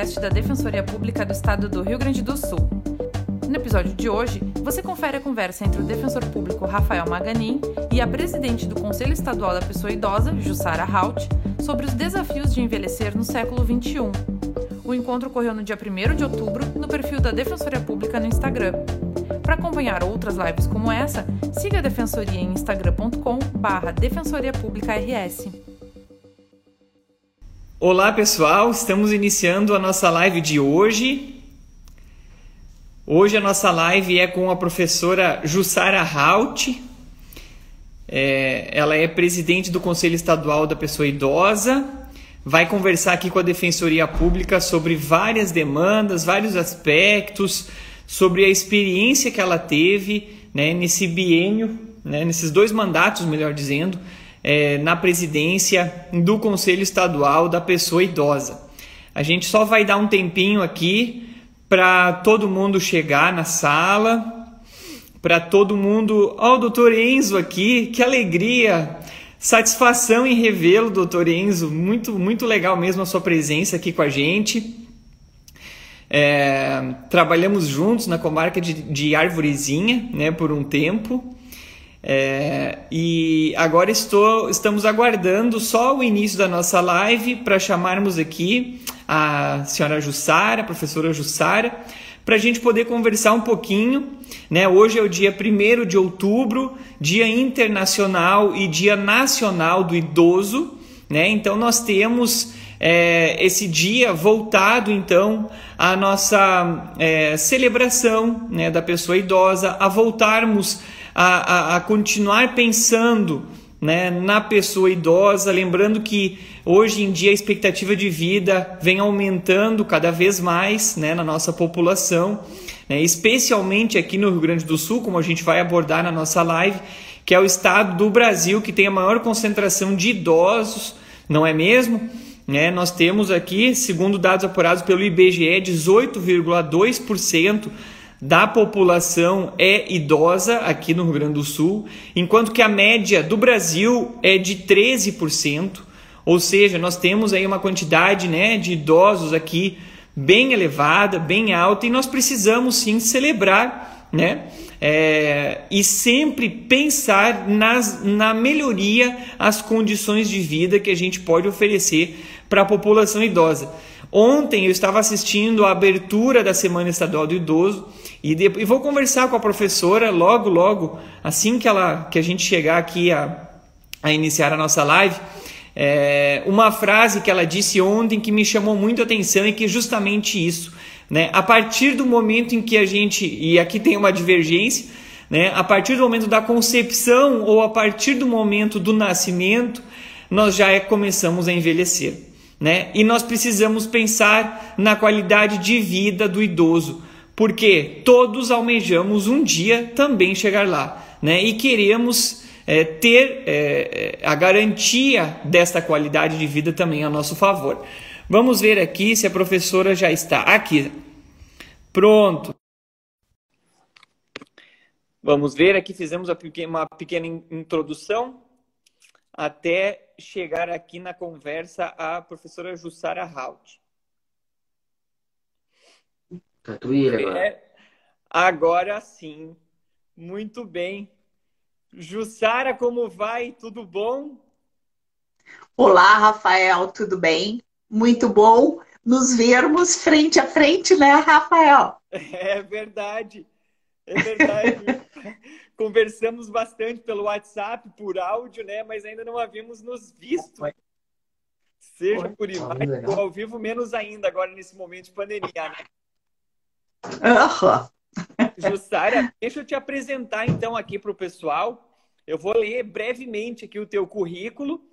podcast da Defensoria Pública do Estado do Rio Grande do Sul. No episódio de hoje, você confere a conversa entre o defensor público Rafael Maganin e a presidente do Conselho Estadual da Pessoa Idosa, Jussara Haut, sobre os desafios de envelhecer no século XXI. O encontro ocorreu no dia 1 de outubro no perfil da Defensoria Pública no Instagram. Para acompanhar outras lives como essa, siga a Defensoria em instagram.com/barra Defensoria Pública RS. Olá pessoal, estamos iniciando a nossa live de hoje. Hoje a nossa live é com a professora Jussara Haut. É, ela é presidente do Conselho Estadual da Pessoa Idosa. Vai conversar aqui com a Defensoria Pública sobre várias demandas, vários aspectos, sobre a experiência que ela teve né, nesse biênio, né, nesses dois mandatos, melhor dizendo, é, na presidência do Conselho Estadual da Pessoa Idosa. A gente só vai dar um tempinho aqui para todo mundo chegar na sala, para todo mundo. Ó, oh, o doutor Enzo aqui, que alegria! Satisfação em revê-lo, doutor Enzo. Muito, muito legal mesmo a sua presença aqui com a gente. É, trabalhamos juntos na comarca de, de Arvorezinha né, por um tempo. É, e agora estou, estamos aguardando só o início da nossa live para chamarmos aqui a senhora Jussara, a professora Jussara, para a gente poder conversar um pouquinho. Né? Hoje é o dia 1 de outubro, Dia Internacional e Dia Nacional do Idoso. Né? Então nós temos é, esse dia voltado então à nossa é, celebração né, da pessoa idosa, a voltarmos a, a, a continuar pensando né, na pessoa idosa, lembrando que hoje em dia a expectativa de vida vem aumentando cada vez mais né, na nossa população, né, especialmente aqui no Rio Grande do Sul, como a gente vai abordar na nossa live, que é o estado do Brasil que tem a maior concentração de idosos, não é mesmo? Né? Nós temos aqui, segundo dados apurados pelo IBGE, 18,2% da população é idosa aqui no Rio Grande do Sul, enquanto que a média do Brasil é de 13%. Ou seja, nós temos aí uma quantidade né, de idosos aqui bem elevada, bem alta, e nós precisamos sim celebrar né? É, e sempre pensar nas, na melhoria as condições de vida que a gente pode oferecer para a população idosa. Ontem eu estava assistindo a abertura da Semana Estadual do Idoso e, de, e vou conversar com a professora logo, logo, assim que, ela, que a gente chegar aqui a, a iniciar a nossa live. É, uma frase que ela disse ontem que me chamou muito a atenção e que é justamente isso. Né? A partir do momento em que a gente, e aqui tem uma divergência, né? a partir do momento da concepção ou a partir do momento do nascimento, nós já é, começamos a envelhecer né? E nós precisamos pensar na qualidade de vida do idoso, porque todos almejamos um dia também chegar lá, né? E queremos é, ter é, a garantia desta qualidade de vida também a nosso favor. Vamos ver aqui se a professora já está aqui. Pronto. Vamos ver aqui, fizemos uma pequena introdução até chegar aqui na conversa a professora Jussara Halt. Tatuíra agora. É, agora sim. Muito bem. Jussara, como vai? Tudo bom? Olá, Rafael, tudo bem? Muito bom nos vermos frente a frente, né, Rafael? É verdade. É verdade. Conversamos bastante pelo WhatsApp, por áudio, né? Mas ainda não havíamos nos visto. Seja por imagem ou ao vivo, menos ainda agora nesse momento de pandemia, né? Jussara, deixa eu te apresentar então aqui para o pessoal. Eu vou ler brevemente aqui o teu currículo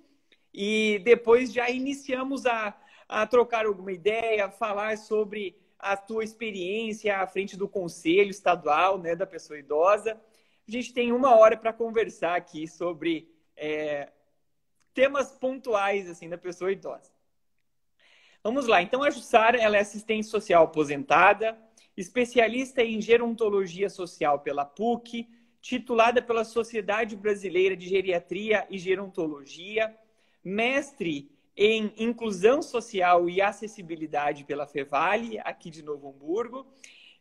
e depois já iniciamos a, a trocar alguma ideia, falar sobre a tua experiência à frente do Conselho Estadual né, da Pessoa Idosa. A gente tem uma hora para conversar aqui sobre é, temas pontuais assim da pessoa idosa. Vamos lá. Então, a Jussara ela é assistente social aposentada, especialista em gerontologia social pela PUC, titulada pela Sociedade Brasileira de Geriatria e Gerontologia, mestre em Inclusão Social e Acessibilidade pela Fevale, aqui de Novo Hamburgo,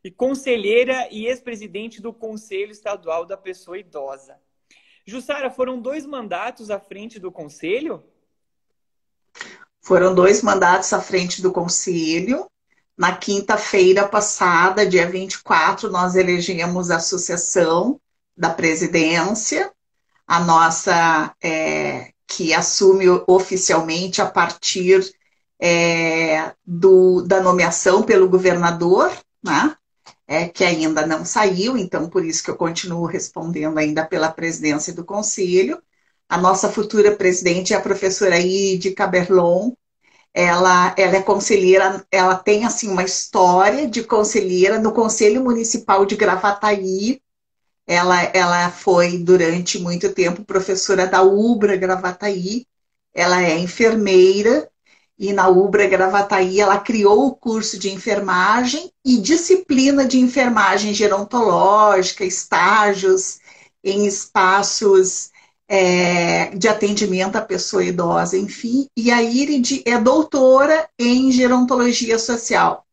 e conselheira e ex-presidente do Conselho Estadual da Pessoa Idosa. Jussara, foram dois mandatos à frente do Conselho? Foram dois mandatos à frente do Conselho. Na quinta-feira passada, dia 24, nós elegemos a Associação da Presidência, a nossa é, que assume oficialmente a partir é, do, da nomeação pelo governador, né? É, que ainda não saiu, então por isso que eu continuo respondendo ainda pela presidência do conselho. A nossa futura presidente é a professora Ide Caberlon. Ela, ela é conselheira, ela tem assim uma história de conselheira no Conselho Municipal de Gravataí, ela, ela foi, durante muito tempo, professora da UBRA Gravataí. Ela é enfermeira e na UBRA Gravataí ela criou o curso de enfermagem e disciplina de enfermagem gerontológica, estágios em espaços é, de atendimento à pessoa idosa, enfim. E a Irid é doutora em gerontologia social.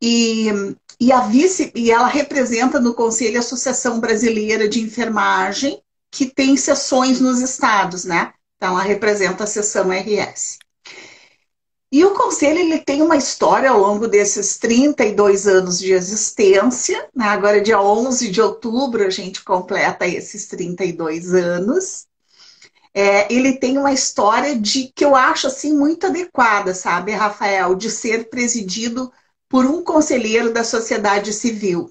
E e a vice, e ela representa no conselho a Associação Brasileira de Enfermagem, que tem sessões nos estados, né? Então ela representa a seção RS. E o conselho ele tem uma história ao longo desses 32 anos de existência, né? Agora dia 11 de outubro a gente completa esses 32 anos. É, ele tem uma história de que eu acho assim muito adequada, sabe, Rafael, de ser presidido por um conselheiro da sociedade civil.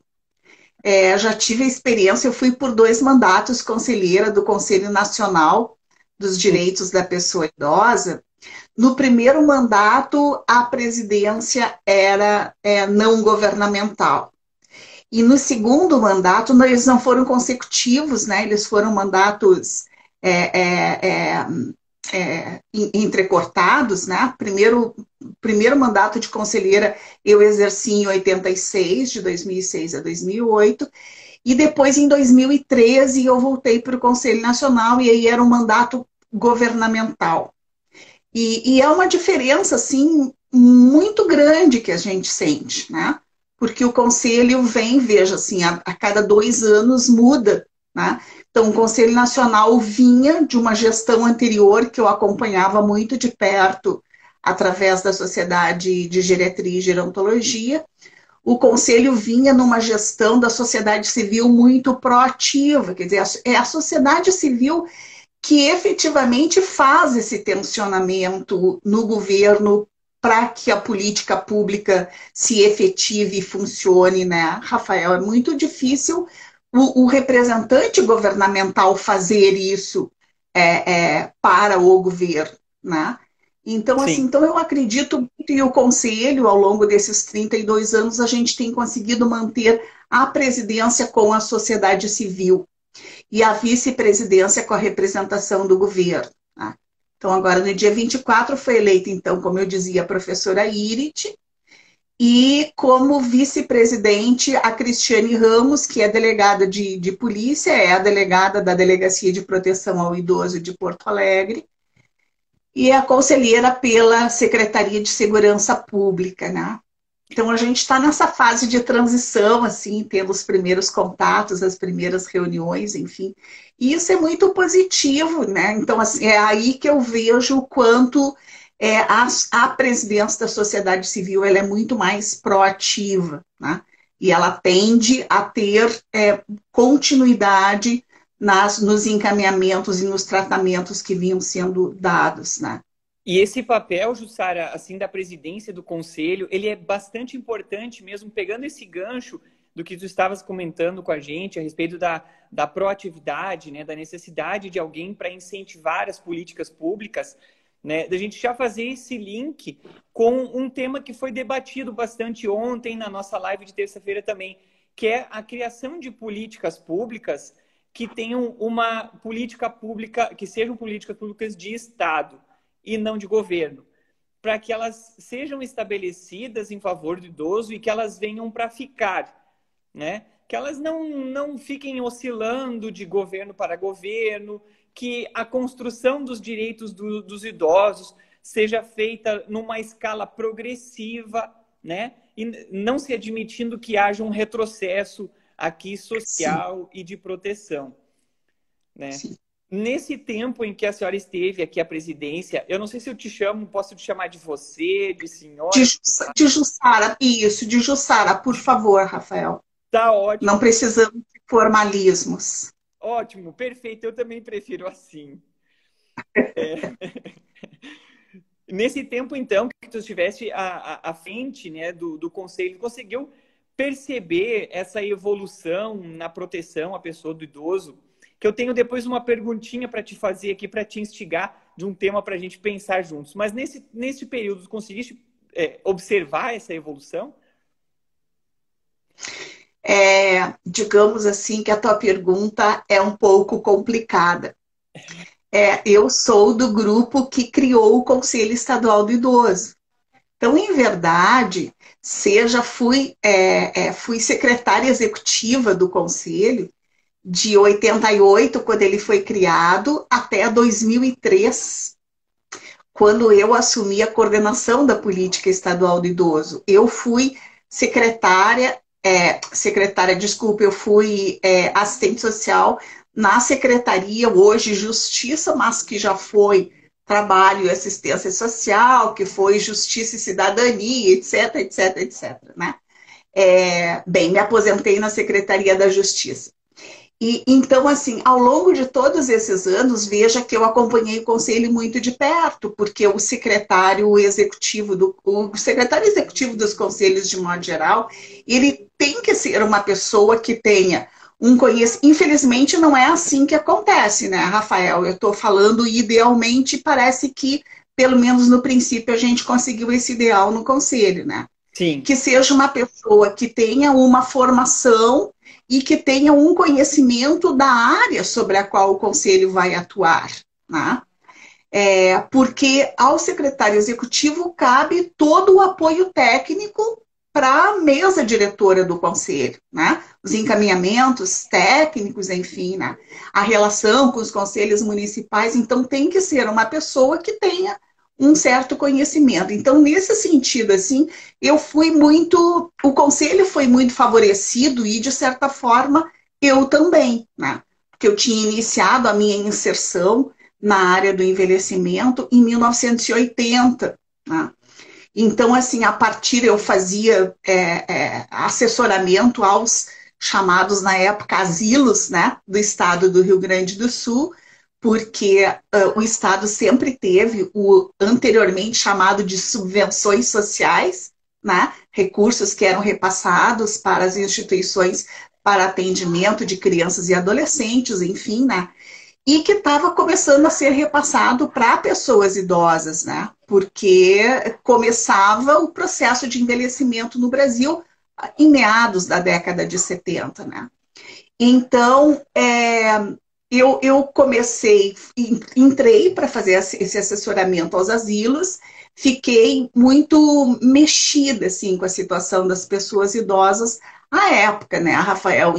É, já tive a experiência, eu fui por dois mandatos conselheira do Conselho Nacional dos Direitos da Pessoa Idosa. No primeiro mandato, a presidência era é, não governamental. E no segundo mandato, eles não foram consecutivos, né? Eles foram mandatos é, é, é é, entrecortados, né? Primeiro, primeiro mandato de conselheira eu exerci em 86, de 2006 a 2008, e depois em 2013 eu voltei para o Conselho Nacional e aí era um mandato governamental. E, e é uma diferença, assim, muito grande que a gente sente, né? Porque o conselho vem, veja, assim, a, a cada dois anos muda, né? Então, o Conselho Nacional vinha de uma gestão anterior que eu acompanhava muito de perto através da Sociedade de Geriatria e Gerontologia. O Conselho vinha numa gestão da sociedade civil muito proativa, quer dizer, é a sociedade civil que efetivamente faz esse tensionamento no governo para que a política pública se efetive e funcione, né? Rafael, é muito difícil o, o representante governamental fazer isso é, é, para o governo, né? Então, assim, então eu acredito muito e o conselho, ao longo desses 32 anos, a gente tem conseguido manter a presidência com a sociedade civil e a vice-presidência com a representação do governo. Né? Então, agora no dia 24 foi eleita, então, como eu dizia, a professora Irit, e como vice-presidente a Cristiane Ramos, que é delegada de, de polícia, é a delegada da Delegacia de Proteção ao Idoso de Porto Alegre, e é a conselheira pela Secretaria de Segurança Pública, né? Então a gente está nessa fase de transição, assim, tendo os primeiros contatos, as primeiras reuniões, enfim. E isso é muito positivo, né? Então, assim, é aí que eu vejo o quanto é, a, a presidência da sociedade civil ela é muito mais proativa, né? e ela tende a ter é, continuidade nas, nos encaminhamentos e nos tratamentos que vinham sendo dados. Né? E esse papel, Jussara, assim, da presidência do conselho, ele é bastante importante mesmo, pegando esse gancho do que tu estavas comentando com a gente a respeito da, da proatividade, né, da necessidade de alguém para incentivar as políticas públicas né, da gente já fazer esse link com um tema que foi debatido bastante ontem na nossa live de terça-feira também, que é a criação de políticas públicas que tenham uma política pública, que sejam políticas públicas de Estado e não de governo, para que elas sejam estabelecidas em favor do idoso e que elas venham para ficar, né? Que elas não, não fiquem oscilando de governo para governo, que a construção dos direitos do, dos idosos seja feita numa escala progressiva, né? E não se admitindo que haja um retrocesso aqui social Sim. e de proteção, né? Sim. Nesse tempo em que a senhora esteve aqui à presidência, eu não sei se eu te chamo, posso te chamar de você, de senhora? De, de Jussara, isso, de Jussara, por favor, Rafael. Tá ótimo. Não precisamos de formalismos. Ótimo, perfeito, eu também prefiro assim. É. Nesse tempo, então, que tu estivesse à, à, frente né, do, do conselho, conseguiu perceber essa evolução na proteção à pessoa do idoso? Que eu tenho depois uma perguntinha para te fazer aqui, para te instigar de um tema para a gente pensar juntos. Mas nesse, nesse período, conseguiste é, observar essa evolução? É, digamos assim que a tua pergunta é um pouco complicada. É, eu sou do grupo que criou o Conselho Estadual do Idoso. Então, em verdade, seja fui, é, é, fui secretária executiva do Conselho de 88, quando ele foi criado, até 2003, quando eu assumi a coordenação da política estadual do idoso. Eu fui secretária, é, secretária, desculpa, eu fui é, assistente social na secretaria hoje Justiça, mas que já foi Trabalho e Assistência Social, que foi Justiça e Cidadania, etc, etc, etc. Né? É, bem, me aposentei na Secretaria da Justiça. E então, assim, ao longo de todos esses anos, veja que eu acompanhei o conselho muito de perto, porque o secretário executivo do o secretário executivo dos conselhos de modo geral, ele tem que ser uma pessoa que tenha um conhecimento. Infelizmente, não é assim que acontece, né, Rafael? Eu estou falando idealmente, parece que, pelo menos no princípio, a gente conseguiu esse ideal no conselho, né? Sim. Que seja uma pessoa que tenha uma formação e que tenha um conhecimento da área sobre a qual o conselho vai atuar, né? É, porque ao secretário executivo cabe todo o apoio técnico para a mesa diretora do conselho, né? Os encaminhamentos técnicos, enfim, né? A relação com os conselhos municipais, então tem que ser uma pessoa que tenha um certo conhecimento. Então, nesse sentido, assim, eu fui muito, o conselho foi muito favorecido e, de certa forma, eu também, né? Porque eu tinha iniciado a minha inserção na área do envelhecimento em 1980, né? Então, assim, a partir eu fazia é, é, assessoramento aos chamados na época asilos, né, do estado do Rio Grande do Sul, porque uh, o estado sempre teve o anteriormente chamado de subvenções sociais, né, recursos que eram repassados para as instituições para atendimento de crianças e adolescentes, enfim, né, e que estava começando a ser repassado para pessoas idosas, né? Porque começava o processo de envelhecimento no Brasil em meados da década de 70, né? Então, é, eu, eu comecei, entrei para fazer esse assessoramento aos asilos, fiquei muito mexida assim com a situação das pessoas idosas à época, né, Rafael,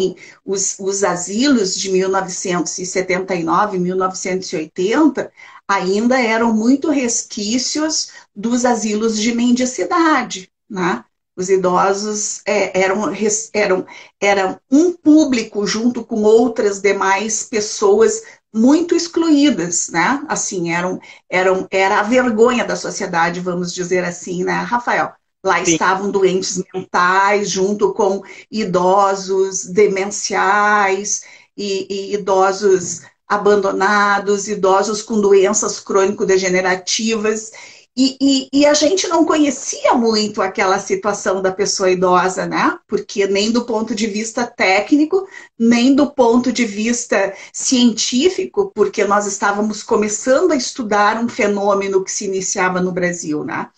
os, os asilos de 1979, 1980, ainda eram muito resquícios dos asilos de mendicidade, né? Os idosos é, eram, eram, eram um público junto com outras demais pessoas muito excluídas, né? Assim, eram, eram, era a vergonha da sociedade, vamos dizer assim, né, Rafael? Lá Sim. estavam doentes mentais, junto com idosos demenciais e, e idosos abandonados, idosos com doenças crônico-degenerativas. E, e, e, a gente não conhecia muito aquela situação da pessoa idosa, né? Porque nem do ponto de vista técnico, nem do ponto de vista científico, porque nós estávamos começando a estudar um fenômeno que se iniciava no Brasil, né?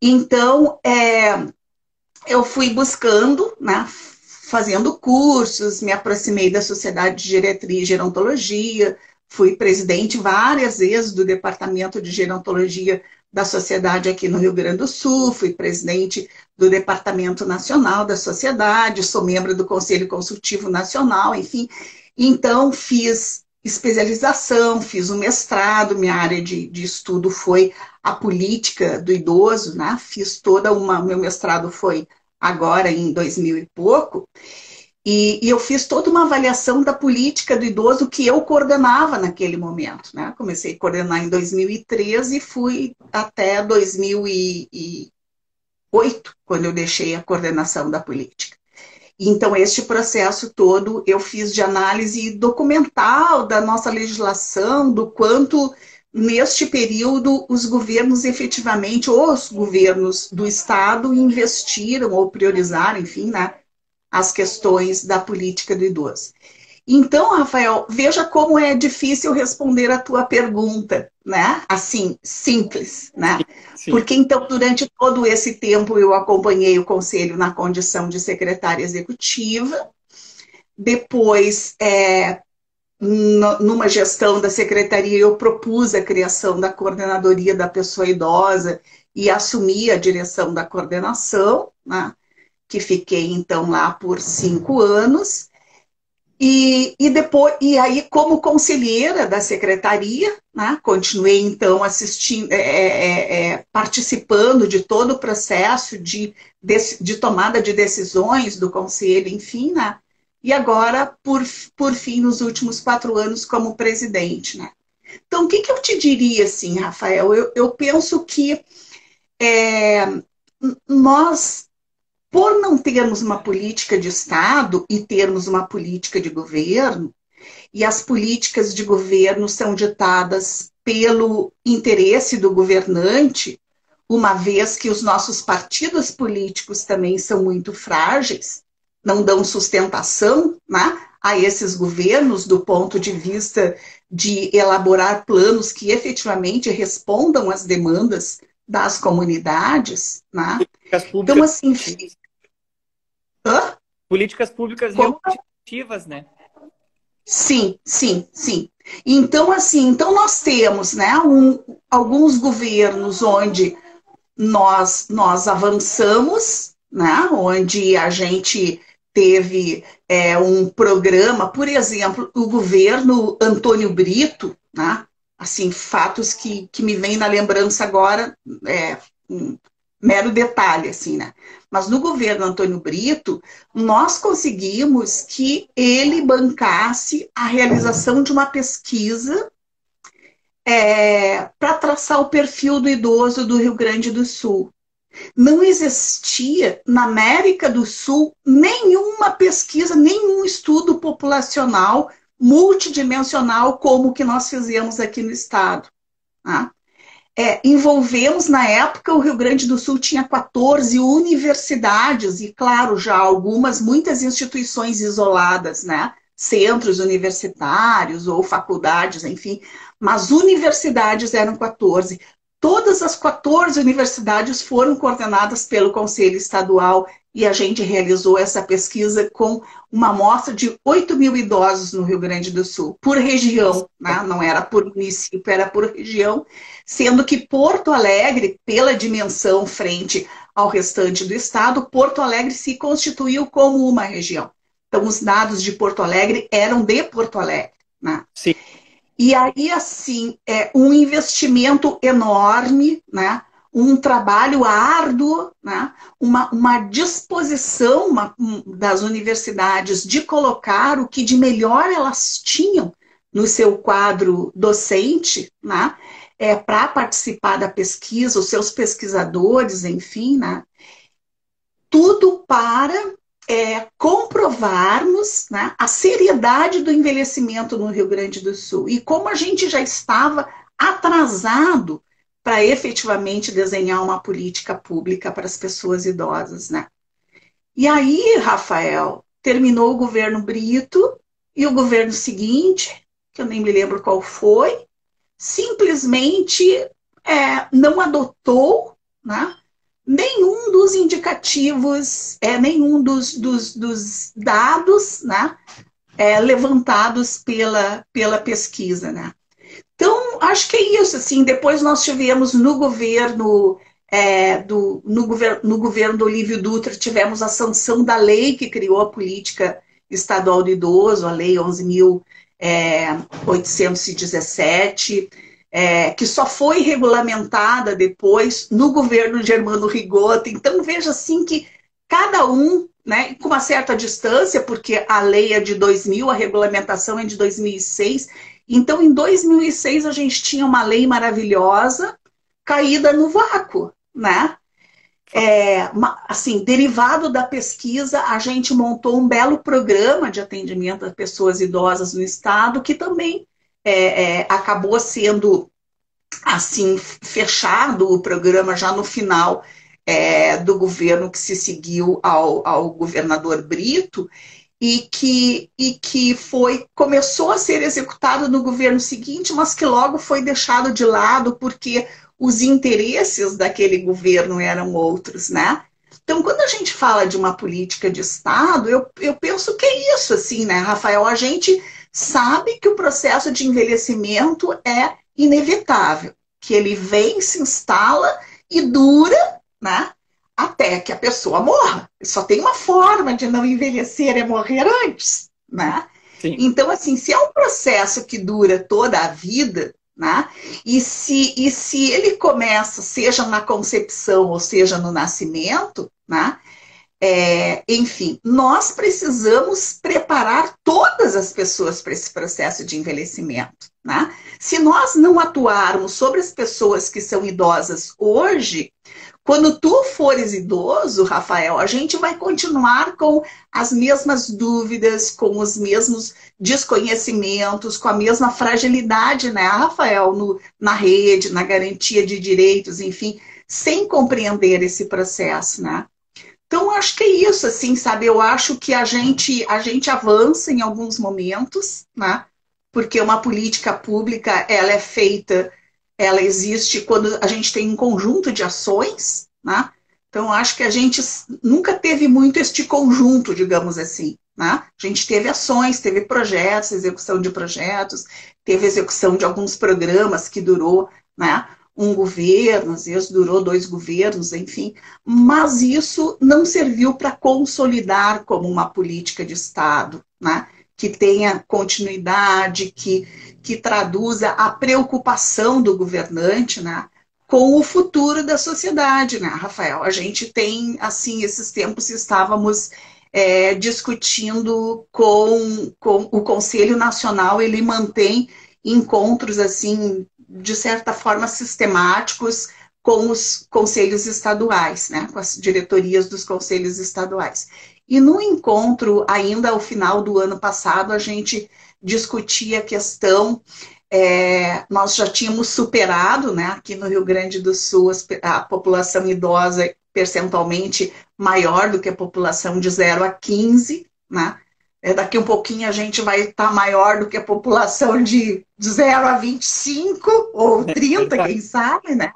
Então, é, eu fui buscando, né, fazendo cursos, me aproximei da Sociedade de Geriatria e Gerontologia, fui presidente várias vezes do Departamento de Gerontologia da Sociedade aqui no Rio Grande do Sul, fui presidente do Departamento Nacional da Sociedade, sou membro do Conselho Consultivo Nacional, enfim. Então, fiz especialização, fiz um mestrado, minha área de, de estudo foi a política do idoso, né? Fiz toda uma, meu mestrado foi agora em 2000 e pouco, e, e, eu fiz toda uma avaliação da política do idoso que eu coordenava naquele momento. Né? Comecei a coordenar em 2013 e fui até 2008, quando eu deixei a coordenação da política. Então, este processo todo eu fiz de análise documental da nossa legislação, do quanto, neste período, os governos efetivamente, os governos do Estado, investiram ou priorizaram, enfim, né, as questões da política do idoso. Então, Rafael, veja como é difícil responder a tua pergunta, né? Assim, simples, né? Sim. Porque então, durante todo esse tempo, eu acompanhei o conselho na condição de secretária executiva. Depois, é, numa gestão da secretaria, eu propus a criação da coordenadoria da pessoa idosa e assumi a direção da coordenação, né? Que fiquei então lá por cinco anos. E, e depois, e aí, como conselheira da secretaria, né, continuei então assistindo, é, é, é, é, participando de todo o processo de, de, de, tomada de decisões do conselho, enfim, né? E agora, por, por fim, nos últimos quatro anos, como presidente, né? Então, o que, que eu te diria, assim, Rafael? Eu, eu penso que é, nós por não termos uma política de Estado e termos uma política de governo, e as políticas de governo são ditadas pelo interesse do governante, uma vez que os nossos partidos políticos também são muito frágeis, não dão sustentação né, a esses governos do ponto de vista de elaborar planos que efetivamente respondam às demandas das comunidades. Né? Então, assim, Hã? Políticas públicas Como? ativas, né? Sim, sim, sim. Então, assim, então nós temos né, um, alguns governos onde nós, nós avançamos, né, onde a gente teve é, um programa, por exemplo, o governo Antônio Brito, né, assim, fatos que, que me vêm na lembrança agora, é, mero detalhe, assim, né? Mas no governo Antônio Brito, nós conseguimos que ele bancasse a realização de uma pesquisa é, para traçar o perfil do idoso do Rio Grande do Sul. Não existia na América do Sul nenhuma pesquisa, nenhum estudo populacional multidimensional como o que nós fizemos aqui no estado. Tá? É, envolvemos, na época, o Rio Grande do Sul tinha 14 universidades, e, claro, já algumas, muitas instituições isoladas, né? Centros universitários ou faculdades, enfim, mas universidades eram 14. Todas as 14 universidades foram coordenadas pelo Conselho Estadual e a gente realizou essa pesquisa com uma amostra de 8 mil idosos no Rio Grande do Sul, por região, né? não era por município, era por região, sendo que Porto Alegre, pela dimensão frente ao restante do estado, Porto Alegre se constituiu como uma região. Então, os dados de Porto Alegre eram de Porto Alegre. Né? Sim. E aí, assim, é um investimento enorme, né? um trabalho árduo, né? uma, uma disposição uma, um, das universidades de colocar o que de melhor elas tinham no seu quadro docente, né? é, para participar da pesquisa, os seus pesquisadores, enfim, né? tudo para é, comprovarmos né, a seriedade do envelhecimento no Rio Grande do Sul e como a gente já estava atrasado para efetivamente desenhar uma política pública para as pessoas idosas, né? E aí, Rafael, terminou o governo Brito e o governo seguinte, que eu nem me lembro qual foi, simplesmente é, não adotou né, nenhum dos indicativos, é, nenhum dos, dos, dos dados né, é, levantados pela, pela pesquisa. Né? Então, acho que é isso. Assim, depois nós tivemos no governo é, do, no, governo, no governo do Olívio Dutra, tivemos a sanção da lei que criou a política estadual do idoso, a Lei 11.000 é, 817, que só foi regulamentada depois no governo de Germano Rigotta. Então, veja assim que cada um, né, com uma certa distância, porque a lei é de 2000, a regulamentação é de 2006. Então, em 2006, a gente tinha uma lei maravilhosa caída no vácuo, né? É, assim, derivado da pesquisa, a gente montou um belo programa de atendimento a pessoas idosas no estado, que também é, é, acabou sendo assim fechado o programa já no final é, do governo que se seguiu ao, ao governador Brito e que, e que foi começou a ser executado no governo seguinte, mas que logo foi deixado de lado porque os interesses daquele governo eram outros, né? Então, quando a gente fala de uma política de Estado, eu, eu penso que é isso, assim, né, Rafael? A gente sabe que o processo de envelhecimento é inevitável, que ele vem, se instala e dura, né? Até que a pessoa morra. Só tem uma forma de não envelhecer, é morrer antes, né? Sim. Então, assim, se é um processo que dura toda a vida, né? E, se, e se ele começa, seja na concepção ou seja no nascimento, né? É, enfim, nós precisamos preparar todas as pessoas para esse processo de envelhecimento. Né? Se nós não atuarmos sobre as pessoas que são idosas hoje, quando tu fores idoso, Rafael, a gente vai continuar com as mesmas dúvidas, com os mesmos desconhecimentos, com a mesma fragilidade, né, Rafael, no, na rede, na garantia de direitos, enfim, sem compreender esse processo, né? Então, acho que é isso, assim, sabe? Eu acho que a gente, a gente avança em alguns momentos, né? Porque uma política pública, ela é feita ela existe quando a gente tem um conjunto de ações, né? Então, acho que a gente nunca teve muito este conjunto, digamos assim. Né? A gente teve ações, teve projetos, execução de projetos, teve execução de alguns programas que durou né, um governo, às vezes durou dois governos, enfim, mas isso não serviu para consolidar como uma política de Estado. Né? que tenha continuidade, que, que traduza a preocupação do governante, né? com o futuro da sociedade, né, Rafael? A gente tem, assim, esses tempos estávamos é, discutindo com, com o Conselho Nacional, ele mantém encontros, assim, de certa forma sistemáticos com os conselhos estaduais, né, com as diretorias dos conselhos estaduais. E no encontro, ainda ao final do ano passado, a gente discutia a questão. É, nós já tínhamos superado, né, aqui no Rio Grande do Sul, a população idosa percentualmente maior do que a população de 0 a 15, né? É, daqui um pouquinho a gente vai estar maior do que a população de, de 0 a 25 ou 30, é quem sabe, né?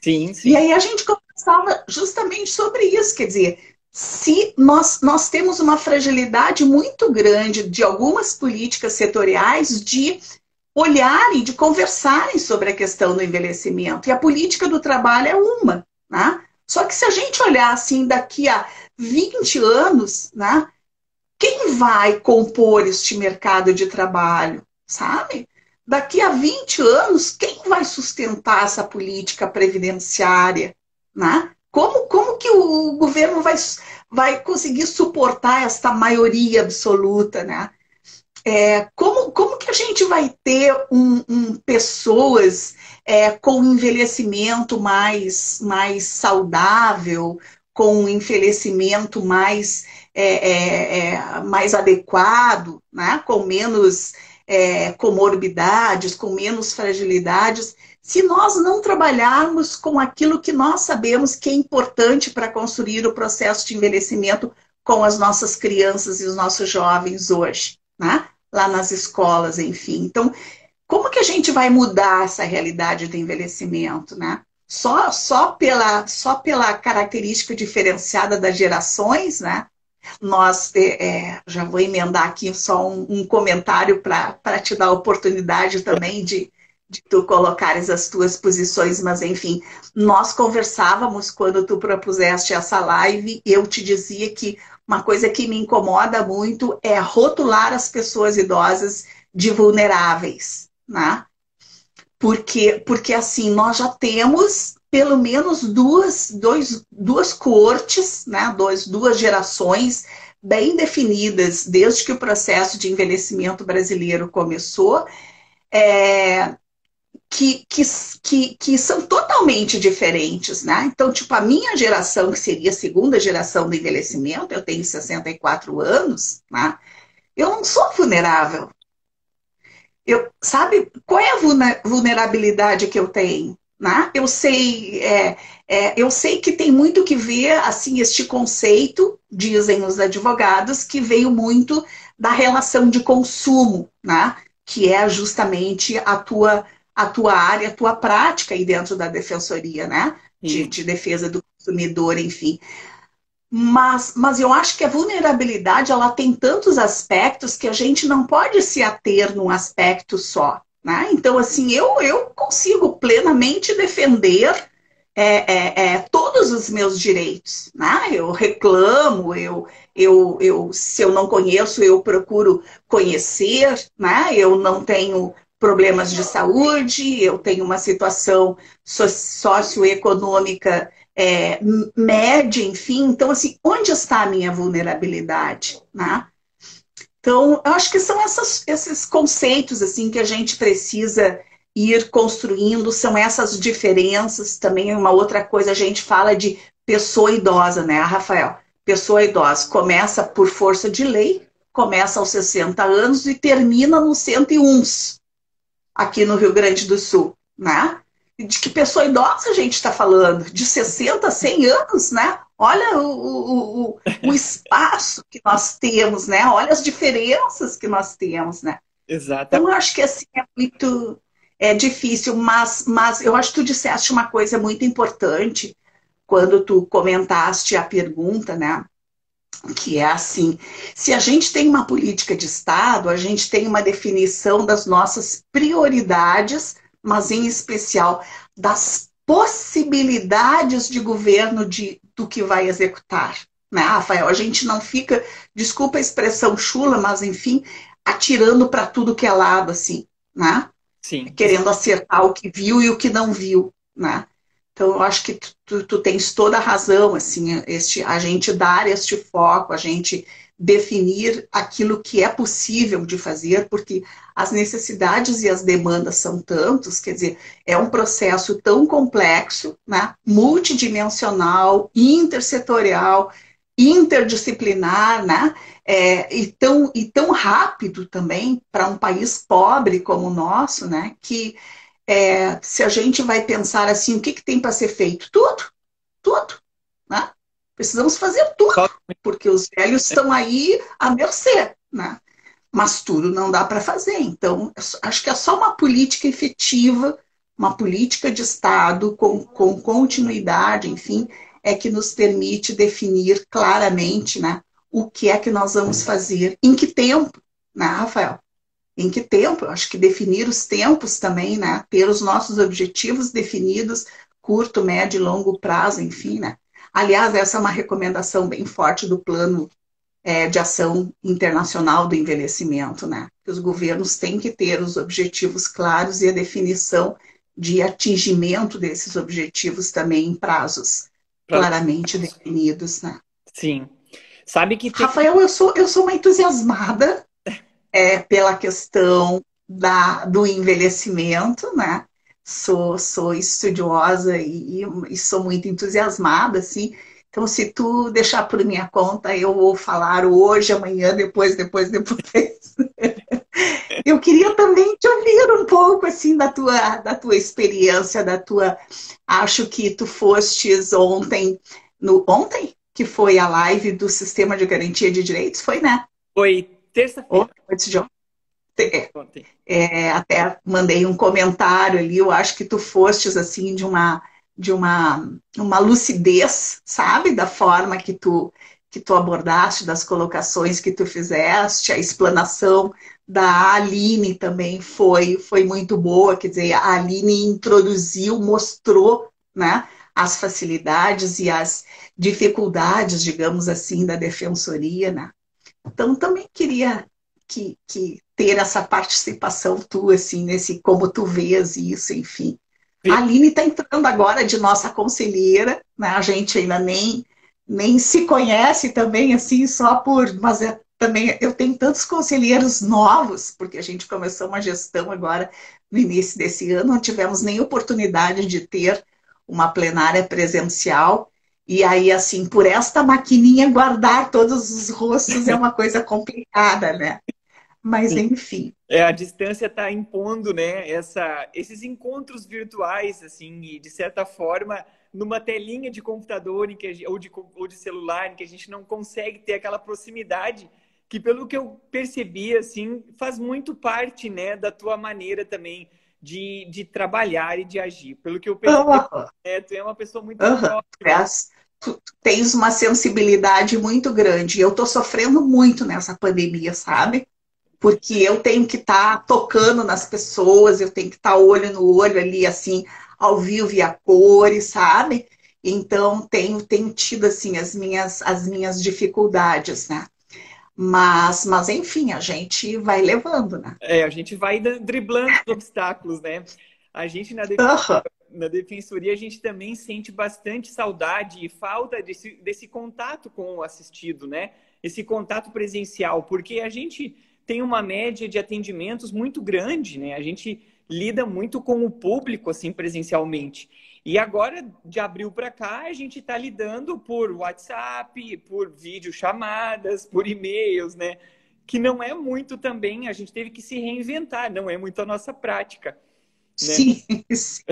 Sim, sim. E aí a gente conversava justamente sobre isso, quer dizer, se nós, nós temos uma fragilidade muito grande de algumas políticas setoriais de olharem, de conversarem sobre a questão do envelhecimento. E a política do trabalho é uma. Né? Só que se a gente olhar assim daqui a 20 anos, né, quem vai compor este mercado de trabalho? Sabe? Daqui a 20 anos, quem vai sustentar essa política previdenciária? Né? Como, como que o governo vai, vai conseguir suportar esta maioria absoluta, né? É, como, como que a gente vai ter um, um pessoas é, com envelhecimento mais, mais saudável, com um envelhecimento mais, é, é, é mais adequado, né? com menos é, comorbidades, com menos fragilidades, se nós não trabalharmos com aquilo que nós sabemos que é importante para construir o processo de envelhecimento com as nossas crianças e os nossos jovens hoje, né? lá nas escolas, enfim. Então, como que a gente vai mudar essa realidade do envelhecimento, né? Só, só, pela, só pela característica diferenciada das gerações, né? Nós, é, é já vou emendar aqui só um, um comentário para te dar a oportunidade também de, de tu colocares as tuas posições, mas enfim, nós conversávamos quando tu propuseste essa live, eu te dizia que uma coisa que me incomoda muito é rotular as pessoas idosas de vulneráveis, né? Porque, porque assim, nós já temos pelo menos duas, dois, duas cortes, né? Dois, duas gerações bem definidas desde que o processo de envelhecimento brasileiro começou, é, que, que, que, que, são totalmente diferentes, né? Então, tipo, a minha geração, que seria a segunda geração do envelhecimento, eu tenho 64 anos, né? Eu não sou vulnerável. Eu, sabe, qual é a vulnerabilidade que eu tenho? Né? Eu sei, é, é, eu sei que tem muito que ver assim este conceito, dizem os advogados, que veio muito da relação de consumo, né? que é justamente a tua a tua área, a tua prática aí dentro da defensoria, né? De, de, defesa do consumidor, enfim. Mas, mas eu acho que a vulnerabilidade ela tem tantos aspectos que a gente não pode se ater num aspecto só. Né? Então, assim, eu, eu consigo plenamente defender é, é, é, todos os meus direitos. Né? Eu reclamo, eu, eu, eu, se eu não conheço, eu procuro conhecer, né? eu não tenho problemas de saúde, eu tenho uma situação socioeconômica é, média, enfim. Então, assim, onde está a minha vulnerabilidade? Né? Então, eu acho que são essas, esses conceitos assim que a gente precisa ir construindo, são essas diferenças. Também uma outra coisa, a gente fala de pessoa idosa, né, Rafael? Pessoa idosa começa por força de lei, começa aos 60 anos e termina nos 101 aqui no Rio Grande do Sul, né? De que pessoa idosa a gente está falando? De 60, 100 anos, né? Olha o, o, o, o espaço que nós temos, né? Olha as diferenças que nós temos, né? Exato. Então, eu acho que assim é muito é difícil, mas, mas eu acho que tu disseste uma coisa muito importante quando tu comentaste a pergunta, né? Que é assim: se a gente tem uma política de Estado, a gente tem uma definição das nossas prioridades, mas em especial das possibilidades de governo de, do que vai executar. Né, Rafael? A gente não fica, desculpa a expressão chula, mas enfim, atirando para tudo que é lado, assim, né? Sim. Querendo acertar o que viu e o que não viu, né? Então, eu acho que tu, tu, tu tens toda a razão, assim, este, a gente dar este foco, a gente definir aquilo que é possível de fazer, porque as necessidades e as demandas são tantos, quer dizer, é um processo tão complexo, né, multidimensional, intersetorial, interdisciplinar, né, é, e, tão, e tão rápido também para um país pobre como o nosso, né, que é, se a gente vai pensar assim, o que, que tem para ser feito? Tudo, tudo, né? Precisamos fazer tudo, porque os velhos estão aí à mercê, né? Mas tudo não dá para fazer. Então, acho que é só uma política efetiva, uma política de Estado com, com continuidade, enfim, é que nos permite definir claramente né, o que é que nós vamos fazer, em que tempo, né, Rafael? Em que tempo? Eu acho que definir os tempos também, né? Ter os nossos objetivos definidos, curto, médio e longo prazo, enfim, né? Aliás, essa é uma recomendação bem forte do plano é, de ação internacional do envelhecimento, né? Que os governos têm que ter os objetivos claros e a definição de atingimento desses objetivos também em prazos claramente definidos, né? Sim. Sabe que tem... Rafael, eu sou eu sou uma entusiasmada é, pela questão da, do envelhecimento, né? Sou, sou estudiosa e, e, sou muito entusiasmada, assim. Então, se tu deixar por minha conta, eu vou falar hoje, amanhã, depois, depois, depois. eu queria também te ouvir um pouco, assim, da tua, da tua experiência, da tua... Acho que tu fostes ontem, no ontem, que foi a live do Sistema de Garantia de Direitos, foi, né? Foi terça-feira. Antes de ontem. É, até mandei um comentário ali, eu acho que tu fostes assim de uma de uma, uma lucidez, sabe, da forma que tu que tu abordaste, das colocações que tu fizeste, a explanação da Aline também foi foi muito boa, quer dizer, a Aline introduziu, mostrou, né, as facilidades e as dificuldades, digamos assim, da defensoria, né? Então também queria que, que ter essa participação tua, assim, nesse como tu vês isso, enfim. Sim. A Aline está entrando agora de nossa conselheira, né? A gente ainda nem, nem se conhece também, assim, só por. Mas é, também eu tenho tantos conselheiros novos, porque a gente começou uma gestão agora no início desse ano, não tivemos nem oportunidade de ter uma plenária presencial. E aí, assim, por esta maquininha, guardar todos os rostos é uma coisa complicada, né? Mas, enfim. É, a distância está impondo, né, essa, esses encontros virtuais, assim, e de certa forma, numa telinha de computador em que, ou, de, ou de celular, em que a gente não consegue ter aquela proximidade que, pelo que eu percebi, assim, faz muito parte, né, da tua maneira também de, de trabalhar e de agir. Pelo que eu percebi, uhum. né, tu é uma pessoa muito uhum. próxima. Tu tens uma sensibilidade muito grande. Eu estou sofrendo muito nessa pandemia, sabe? Porque eu tenho que estar tá tocando nas pessoas, eu tenho que estar tá olho no olho ali, assim, ao vivo e a cores, sabe? Então, tenho, tenho tido, assim, as minhas, as minhas dificuldades, né? Mas, mas, enfim, a gente vai levando, né? É, a gente vai driblando os obstáculos, né? A gente na defensoria, uhum. na defensoria, a gente também sente bastante saudade e falta desse, desse contato com o assistido, né? Esse contato presencial, porque a gente tem uma média de atendimentos muito grande, né? A gente lida muito com o público, assim, presencialmente. E agora, de abril para cá, a gente está lidando por WhatsApp, por videochamadas, por e-mails, né? Que não é muito também, a gente teve que se reinventar, não é muito a nossa prática. Né? Sim, sim.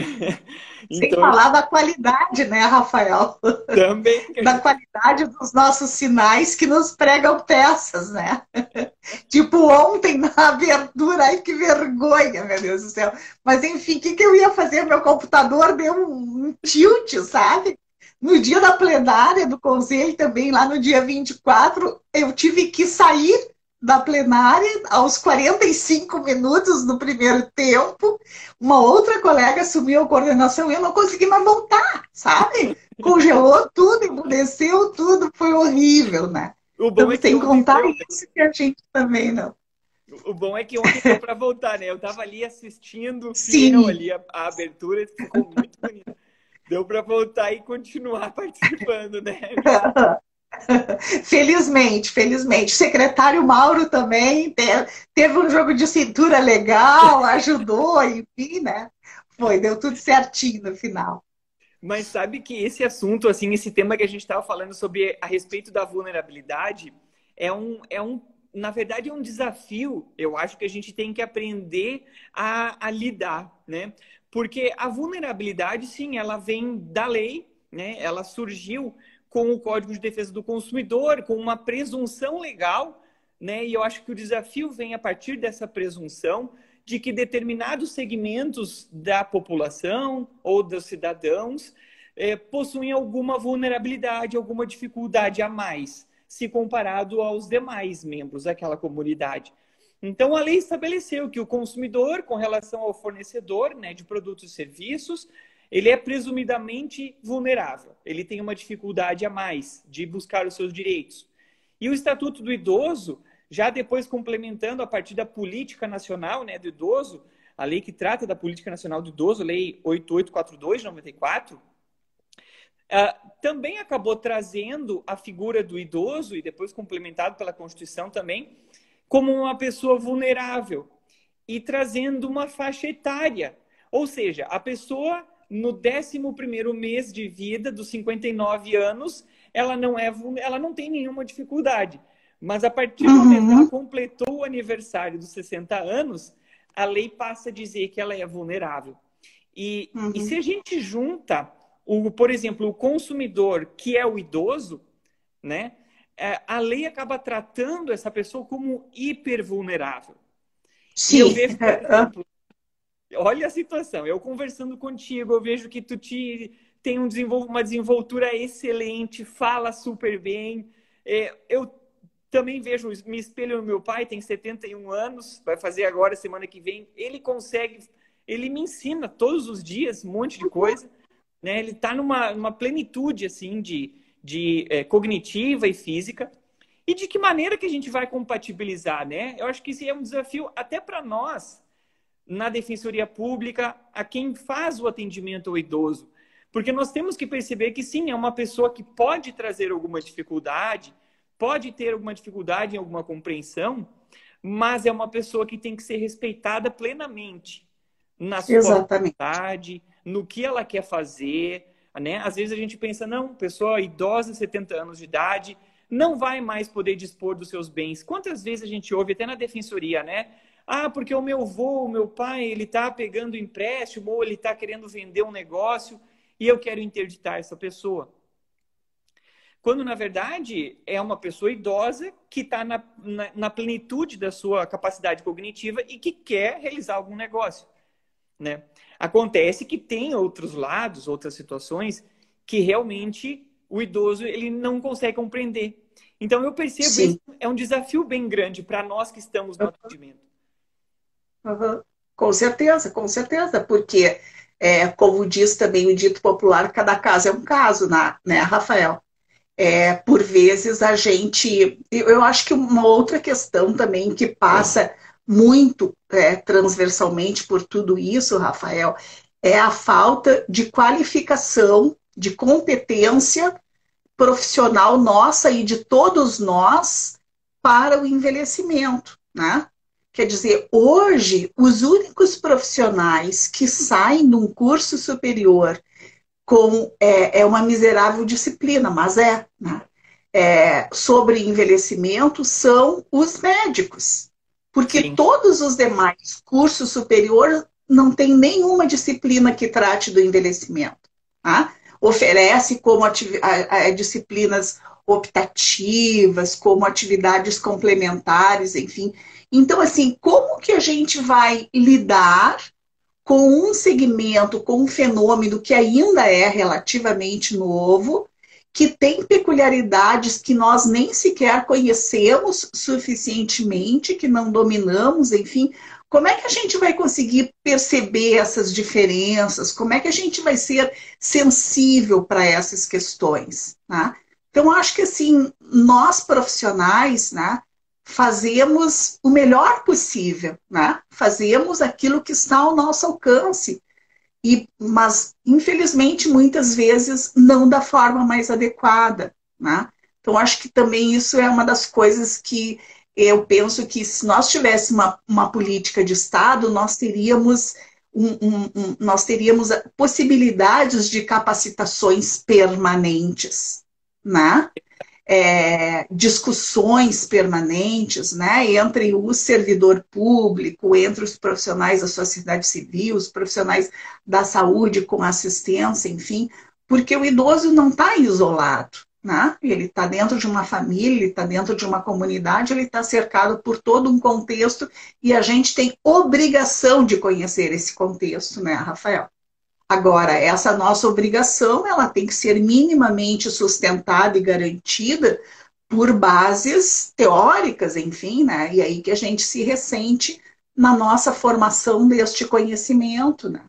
então, Sem falar da qualidade, né, Rafael? Também. da qualidade dos nossos sinais que nos pregam peças, né? tipo ontem na abertura, ai que vergonha, meu Deus do céu. Mas enfim, o que, que eu ia fazer? Meu computador deu um tilt, sabe? No dia da plenária do conselho, também lá no dia 24, eu tive que sair da plenária, aos 45 minutos do primeiro tempo, uma outra colega assumiu a coordenação e eu não consegui mais voltar, sabe? Congelou tudo, emudeceu tudo, foi horrível, né? O bom então, é que sem contar isso que a gente também não. O bom é que ontem deu para voltar, né? Eu estava ali assistindo Sim. ali a, a abertura, ficou muito bonito. Deu para voltar e continuar participando, né? Felizmente, felizmente. O secretário Mauro também teve um jogo de cintura legal, ajudou, enfim, né? Foi, deu tudo certinho no final. Mas sabe que esse assunto, assim, esse tema que a gente estava falando sobre a respeito da vulnerabilidade, é um, é um, na verdade, é um desafio. Eu acho que a gente tem que aprender a, a lidar, né? Porque a vulnerabilidade, sim, ela vem da lei, né? Ela surgiu com o Código de Defesa do Consumidor, com uma presunção legal, né? E eu acho que o desafio vem a partir dessa presunção de que determinados segmentos da população ou dos cidadãos é, possuem alguma vulnerabilidade, alguma dificuldade a mais, se comparado aos demais membros daquela comunidade. Então, a lei estabeleceu que o consumidor, com relação ao fornecedor né, de produtos e serviços, ele é presumidamente vulnerável. Ele tem uma dificuldade a mais de buscar os seus direitos. E o Estatuto do Idoso, já depois complementando a partir da política nacional né, do idoso, a lei que trata da política nacional do idoso, lei 8842 de 94, uh, também acabou trazendo a figura do idoso, e depois complementado pela Constituição também, como uma pessoa vulnerável e trazendo uma faixa etária. Ou seja, a pessoa no 11 mês de vida, dos 59 anos, ela não, é, ela não tem nenhuma dificuldade. Mas a partir do momento que ela uhum. completou o aniversário dos 60 anos, a lei passa a dizer que ela é vulnerável. E, uhum. e se a gente junta, o, por exemplo, o consumidor, que é o idoso, né, é, a lei acaba tratando essa pessoa como hipervulnerável. Sim. E eu vejo, por exemplo, olha a situação. Eu conversando contigo, eu vejo que tu te, tem um desenvol uma desenvoltura excelente, fala super bem. É, eu também vejo, me espelho no meu pai, tem 71 anos, vai fazer agora, semana que vem. Ele consegue, ele me ensina todos os dias um monte de coisa. Né? Ele está numa, numa plenitude assim de, de é, cognitiva e física. E de que maneira que a gente vai compatibilizar, né? Eu acho que isso é um desafio até para nós, na Defensoria Pública, a quem faz o atendimento ao idoso. Porque nós temos que perceber que sim, é uma pessoa que pode trazer alguma dificuldade, pode ter alguma dificuldade em alguma compreensão, mas é uma pessoa que tem que ser respeitada plenamente na sua Exatamente. vontade, no que ela quer fazer, né? Às vezes a gente pensa, não, pessoa idosa, 70 anos de idade, não vai mais poder dispor dos seus bens. Quantas vezes a gente ouve até na defensoria, né? Ah, porque o meu avô, o meu pai, ele está pegando empréstimo ou ele está querendo vender um negócio e eu quero interditar essa pessoa. Quando, na verdade, é uma pessoa idosa que está na, na, na, plenitude da sua capacidade cognitiva e que quer realizar algum negócio. Né? Acontece que tem outros lados, outras situações, que realmente o idoso ele não consegue compreender. Então, eu percebo Sim. que é um desafio bem grande para nós que estamos no atendimento. Uhum. Com certeza, com certeza, porque, é, como diz também o dito popular, cada caso é um caso, né, Rafael? É, por vezes a gente. Eu acho que uma outra questão também que passa muito é, transversalmente por tudo isso, Rafael, é a falta de qualificação, de competência profissional nossa e de todos nós para o envelhecimento, né? Quer dizer, hoje, os únicos profissionais que saem de um curso superior com é, é uma miserável disciplina, mas é, né? é, sobre envelhecimento são os médicos, porque Sim. todos os demais cursos superiores não tem nenhuma disciplina que trate do envelhecimento. Tá? oferece como a, a, disciplinas optativas, como atividades complementares, enfim. Então, assim, como que a gente vai lidar com um segmento, com um fenômeno que ainda é relativamente novo, que tem peculiaridades que nós nem sequer conhecemos suficientemente, que não dominamos, enfim, como é que a gente vai conseguir perceber essas diferenças? Como é que a gente vai ser sensível para essas questões? Né? Então, acho que assim, nós profissionais, né, fazemos o melhor possível, né? Fazemos aquilo que está ao nosso alcance. E, mas, infelizmente, muitas vezes não da forma mais adequada, né? Então, acho que também isso é uma das coisas que eu penso que se nós tivéssemos uma, uma política de Estado, nós teríamos, um, um, um, nós teríamos possibilidades de capacitações permanentes, né? É, discussões permanentes né, entre o servidor público, entre os profissionais da sociedade civil, os profissionais da saúde com assistência, enfim, porque o idoso não está isolado. Né? Ele está dentro de uma família, ele está dentro de uma comunidade, ele está cercado por todo um contexto e a gente tem obrigação de conhecer esse contexto, né, Rafael? Agora, essa nossa obrigação, ela tem que ser minimamente sustentada e garantida por bases teóricas, enfim, né? E aí que a gente se ressente na nossa formação deste conhecimento, né?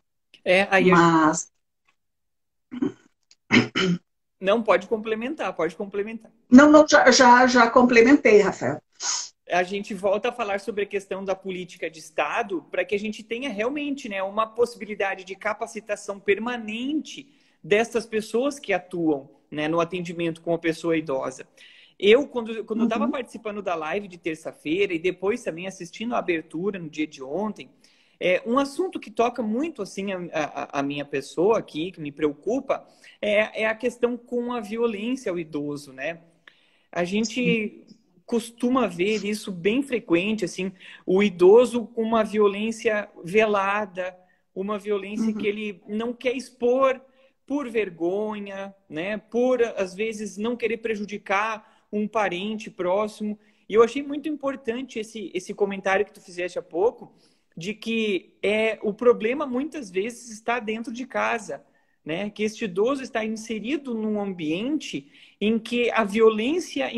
É, aí Mas... Não, pode complementar, pode complementar. Não, não, já, já, já complementei, Rafael. A gente volta a falar sobre a questão da política de Estado para que a gente tenha realmente né, uma possibilidade de capacitação permanente dessas pessoas que atuam né, no atendimento com a pessoa idosa. Eu, quando, quando uhum. eu estava participando da live de terça-feira e depois também assistindo a abertura no dia de ontem, é, um assunto que toca muito assim a, a, a, minha pessoa aqui, que me preocupa, é, é, a questão com a violência ao idoso, né? A gente Sim. Costuma ver isso bem frequente, assim, o idoso com uma violência velada, uma violência uhum. que ele não quer expor por vergonha, né? Por às vezes não querer prejudicar um parente próximo. E eu achei muito importante esse, esse comentário que tu fizeste há pouco, de que é o problema muitas vezes está dentro de casa, né? Que este idoso está inserido num ambiente em que a violência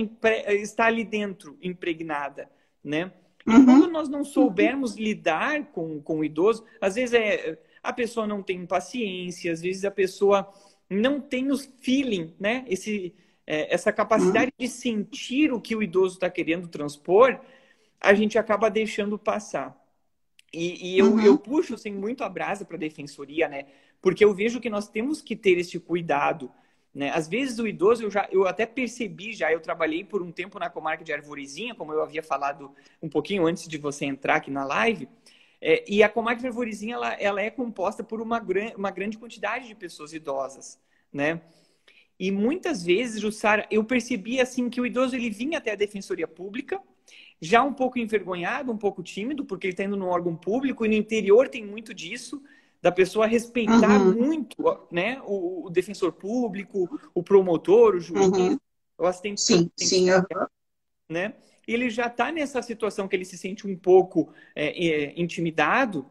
está ali dentro, impregnada, né? E uhum. quando nós não soubermos lidar com, com o idoso, às vezes é, a pessoa não tem paciência, às vezes a pessoa não tem os feeling, né? Esse, é, essa capacidade uhum. de sentir o que o idoso está querendo transpor, a gente acaba deixando passar. E, e eu, uhum. eu puxo assim, muito a brasa para a defensoria, né? Porque eu vejo que nós temos que ter esse cuidado. Né? Às vezes o idoso, eu, já, eu até percebi já, eu trabalhei por um tempo na comarca de Arvorezinha, como eu havia falado um pouquinho antes de você entrar aqui na live, é, e a comarca de Arvorezinha, ela, ela é composta por uma, gran, uma grande quantidade de pessoas idosas, né? E muitas vezes, Jussara, eu percebi assim que o idoso ele vinha até a defensoria pública, já um pouco envergonhado, um pouco tímido, porque ele está indo num órgão público e no interior tem muito disso, da pessoa respeitar uhum. muito né, o, o, defensor público, o promotor, o juiz, uhum. o assistente. Sim, sim. Uhum. Né? Ele já está nessa situação que ele se sente um pouco é, é, intimidado.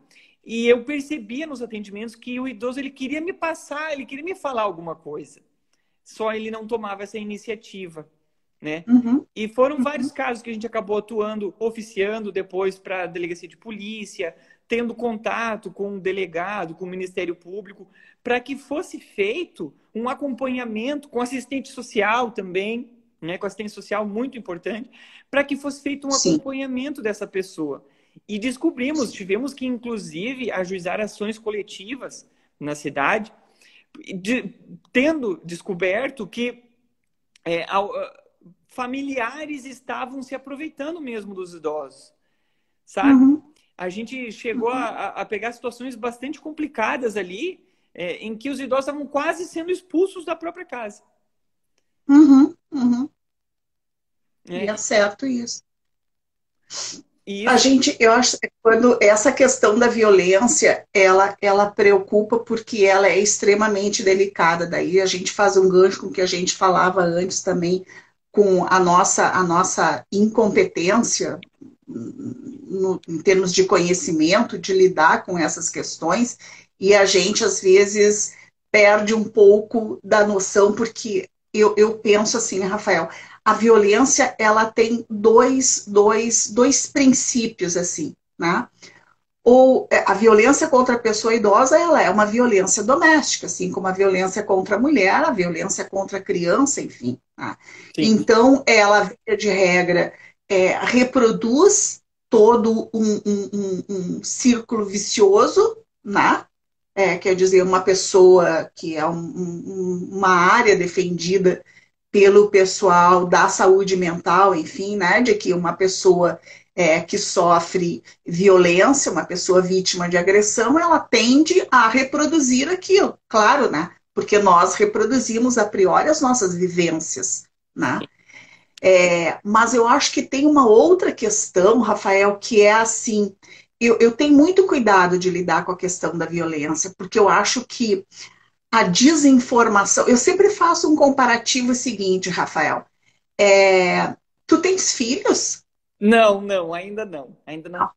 E eu percebia nos atendimentos que o idoso ele queria me passar, ele queria me falar alguma coisa. Só ele não tomava essa iniciativa. Né? Uhum. E foram vários casos que a gente acabou atuando, oficiando depois para a delegacia de polícia, tendo contato com o delegado, com o Ministério Público, para que fosse feito um acompanhamento com assistente social também, né, com assistente social muito importante, para que fosse feito um Sim. acompanhamento dessa pessoa. E descobrimos, tivemos que inclusive ajuizar ações coletivas na cidade, de, tendo descoberto que é, familiares estavam se aproveitando mesmo dos idosos, sabe? Uhum a gente chegou uhum. a, a, pegar situações bastante complicadas ali, é, em que os idosos estavam quase sendo expulsos da própria casa. Uhum, uhum. É. E é certo isso. isso. A gente, eu acho que quando essa questão da violência, ela, ela preocupa porque ela é extremamente delicada. Daí a gente faz um gancho com o que a gente falava antes também, com a nossa, a nossa incompetência no, em termos de conhecimento, de lidar com essas questões, e a gente, às vezes, perde um pouco da noção, porque eu, eu penso assim, Rafael, a violência, ela tem dois, dois, dois princípios, assim, né? Ou é, a violência contra a pessoa idosa, ela é uma violência doméstica, assim como a violência contra a mulher, a violência contra a criança, enfim. Né? Então, ela, de regra, é, reproduz todo um, um, um, um, círculo vicioso, né? É, quer dizer, uma pessoa que é uma área defendida pelo pessoal da saúde mental, enfim, né? De que uma pessoa é, que sofre violência, uma pessoa vítima de agressão, ela tende a reproduzir aquilo, claro, né? Porque nós reproduzimos a priori as nossas vivências, né? É, mas eu acho que tem uma outra questão, Rafael, que é assim: eu, eu tenho muito cuidado de lidar com a questão da violência, porque eu acho que a desinformação. Eu sempre faço um comparativo seguinte, Rafael. É, tu tens filhos? Não, não, ainda não. Ainda não.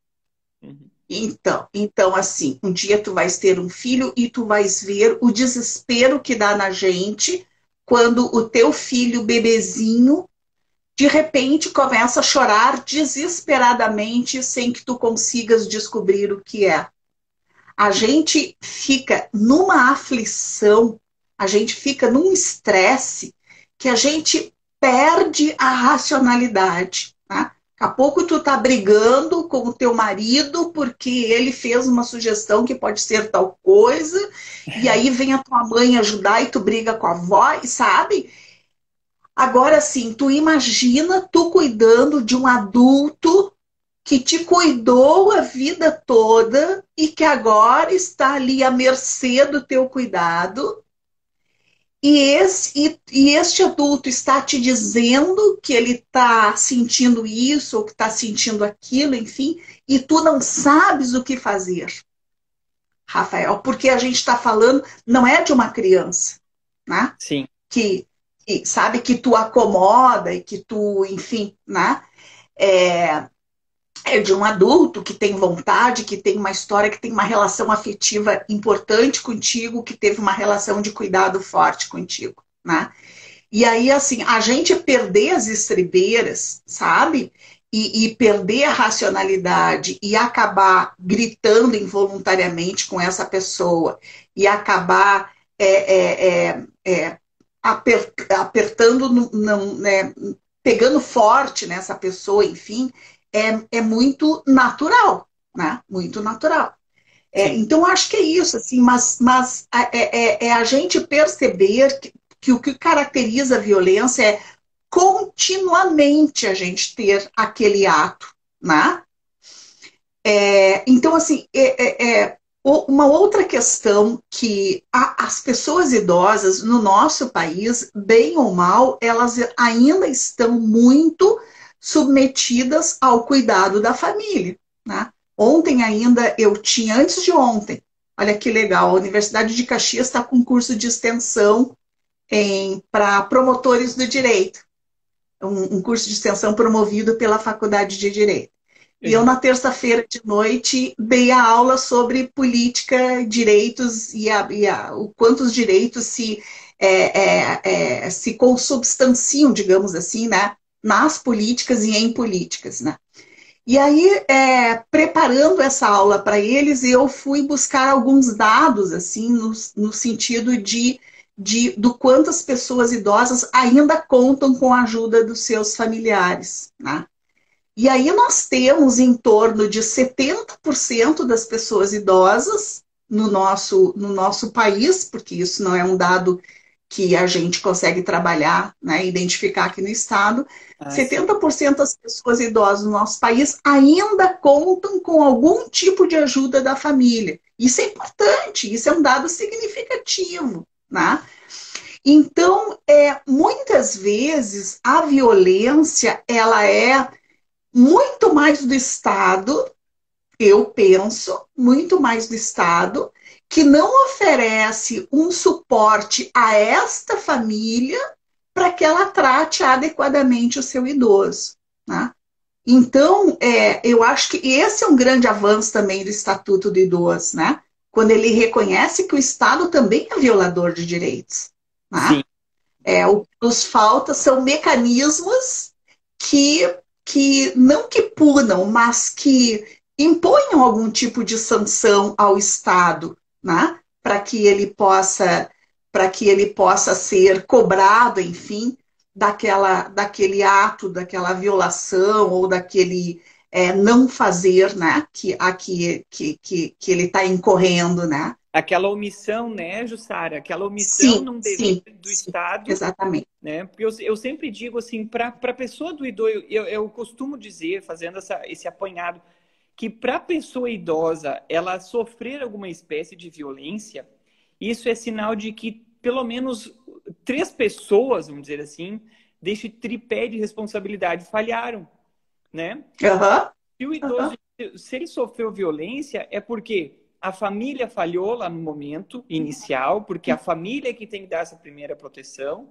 Uhum. Então, então, assim, um dia tu vais ter um filho e tu vais ver o desespero que dá na gente quando o teu filho bebezinho de repente começa a chorar desesperadamente sem que tu consigas descobrir o que é. A gente fica numa aflição, a gente fica num estresse que a gente perde a racionalidade. Né? Daqui a pouco tu tá brigando com o teu marido porque ele fez uma sugestão que pode ser tal coisa, e aí vem a tua mãe ajudar e tu briga com a avó, e sabe? Agora sim, tu imagina tu cuidando de um adulto que te cuidou a vida toda e que agora está ali à mercê do teu cuidado. E, esse, e, e este adulto está te dizendo que ele está sentindo isso ou que está sentindo aquilo, enfim, e tu não sabes o que fazer. Rafael, porque a gente está falando, não é de uma criança, né? Sim. Que que, sabe, que tu acomoda e que tu, enfim, né? É, é de um adulto que tem vontade, que tem uma história, que tem uma relação afetiva importante contigo, que teve uma relação de cuidado forte contigo, né? E aí, assim, a gente perder as estribeiras, sabe? E, e, perder a racionalidade e acabar gritando involuntariamente com essa pessoa e acabar é, é, é, é aper, apertando, não, né, pegando forte nessa pessoa, enfim, é, é muito natural, né? Muito natural. É, então, acho que é isso, assim, mas, mas é, é, é a gente perceber que, que, o que caracteriza a violência é continuamente a gente ter aquele ato, né? É, então, assim, é, é, é uma outra questão que as pessoas idosas no nosso país, bem ou mal, elas ainda estão muito submetidas ao cuidado da família. Né? Ontem ainda eu tinha, antes de ontem, olha que legal, a Universidade de Caxias está com um curso de extensão para promotores do direito. Um, um curso de extensão promovido pela Faculdade de Direito. E eu, na terça-feira de noite, dei a aula sobre política, direitos e, a, e a, o quantos direitos se, é, é, é, se consubstanciam, digamos assim, né, nas políticas e em políticas. Né? E aí, é, preparando essa aula para eles, eu fui buscar alguns dados, assim, no, no sentido de, de do quanto as pessoas idosas ainda contam com a ajuda dos seus familiares. Né? E aí nós temos em torno de 70% das pessoas idosas no nosso, no nosso país, porque isso não é um dado que a gente consegue trabalhar, né, identificar aqui no estado, ah, 70% das pessoas idosas no nosso país ainda contam com algum tipo de ajuda da família. Isso é importante, isso é um dado significativo, né? Então, é, muitas vezes a violência ela é muito mais do Estado, eu penso, muito mais do Estado, que não oferece um suporte a esta família para que ela trate adequadamente o seu idoso. Né? Então, é, eu acho que esse é um grande avanço também do Estatuto do Idoso, né? quando ele reconhece que o Estado também é violador de direitos. Né? É, o que nos falta são mecanismos que que não que punam, mas que imponham algum tipo de sanção ao Estado, né? para que ele possa para que ele possa ser cobrado, enfim, daquela, daquele ato, daquela violação ou daquele é, não fazer, né, que, a que, que, que, que ele está incorrendo, né? Aquela omissão, né, Jussara? Aquela omissão sim, num dever do sim, Estado. Exatamente. Né? Porque eu, eu sempre digo assim, para a pessoa do idoso, eu, eu costumo dizer, fazendo essa, esse apanhado, que para a pessoa idosa ela sofrer alguma espécie de violência, isso é sinal de que pelo menos três pessoas, vamos dizer assim, deste tripé de responsabilidade falharam, né? Uhum. Se o idoso, uhum. se ele sofreu violência, é porque a família falhou lá no momento inicial, porque a família é que tem que dar essa primeira proteção,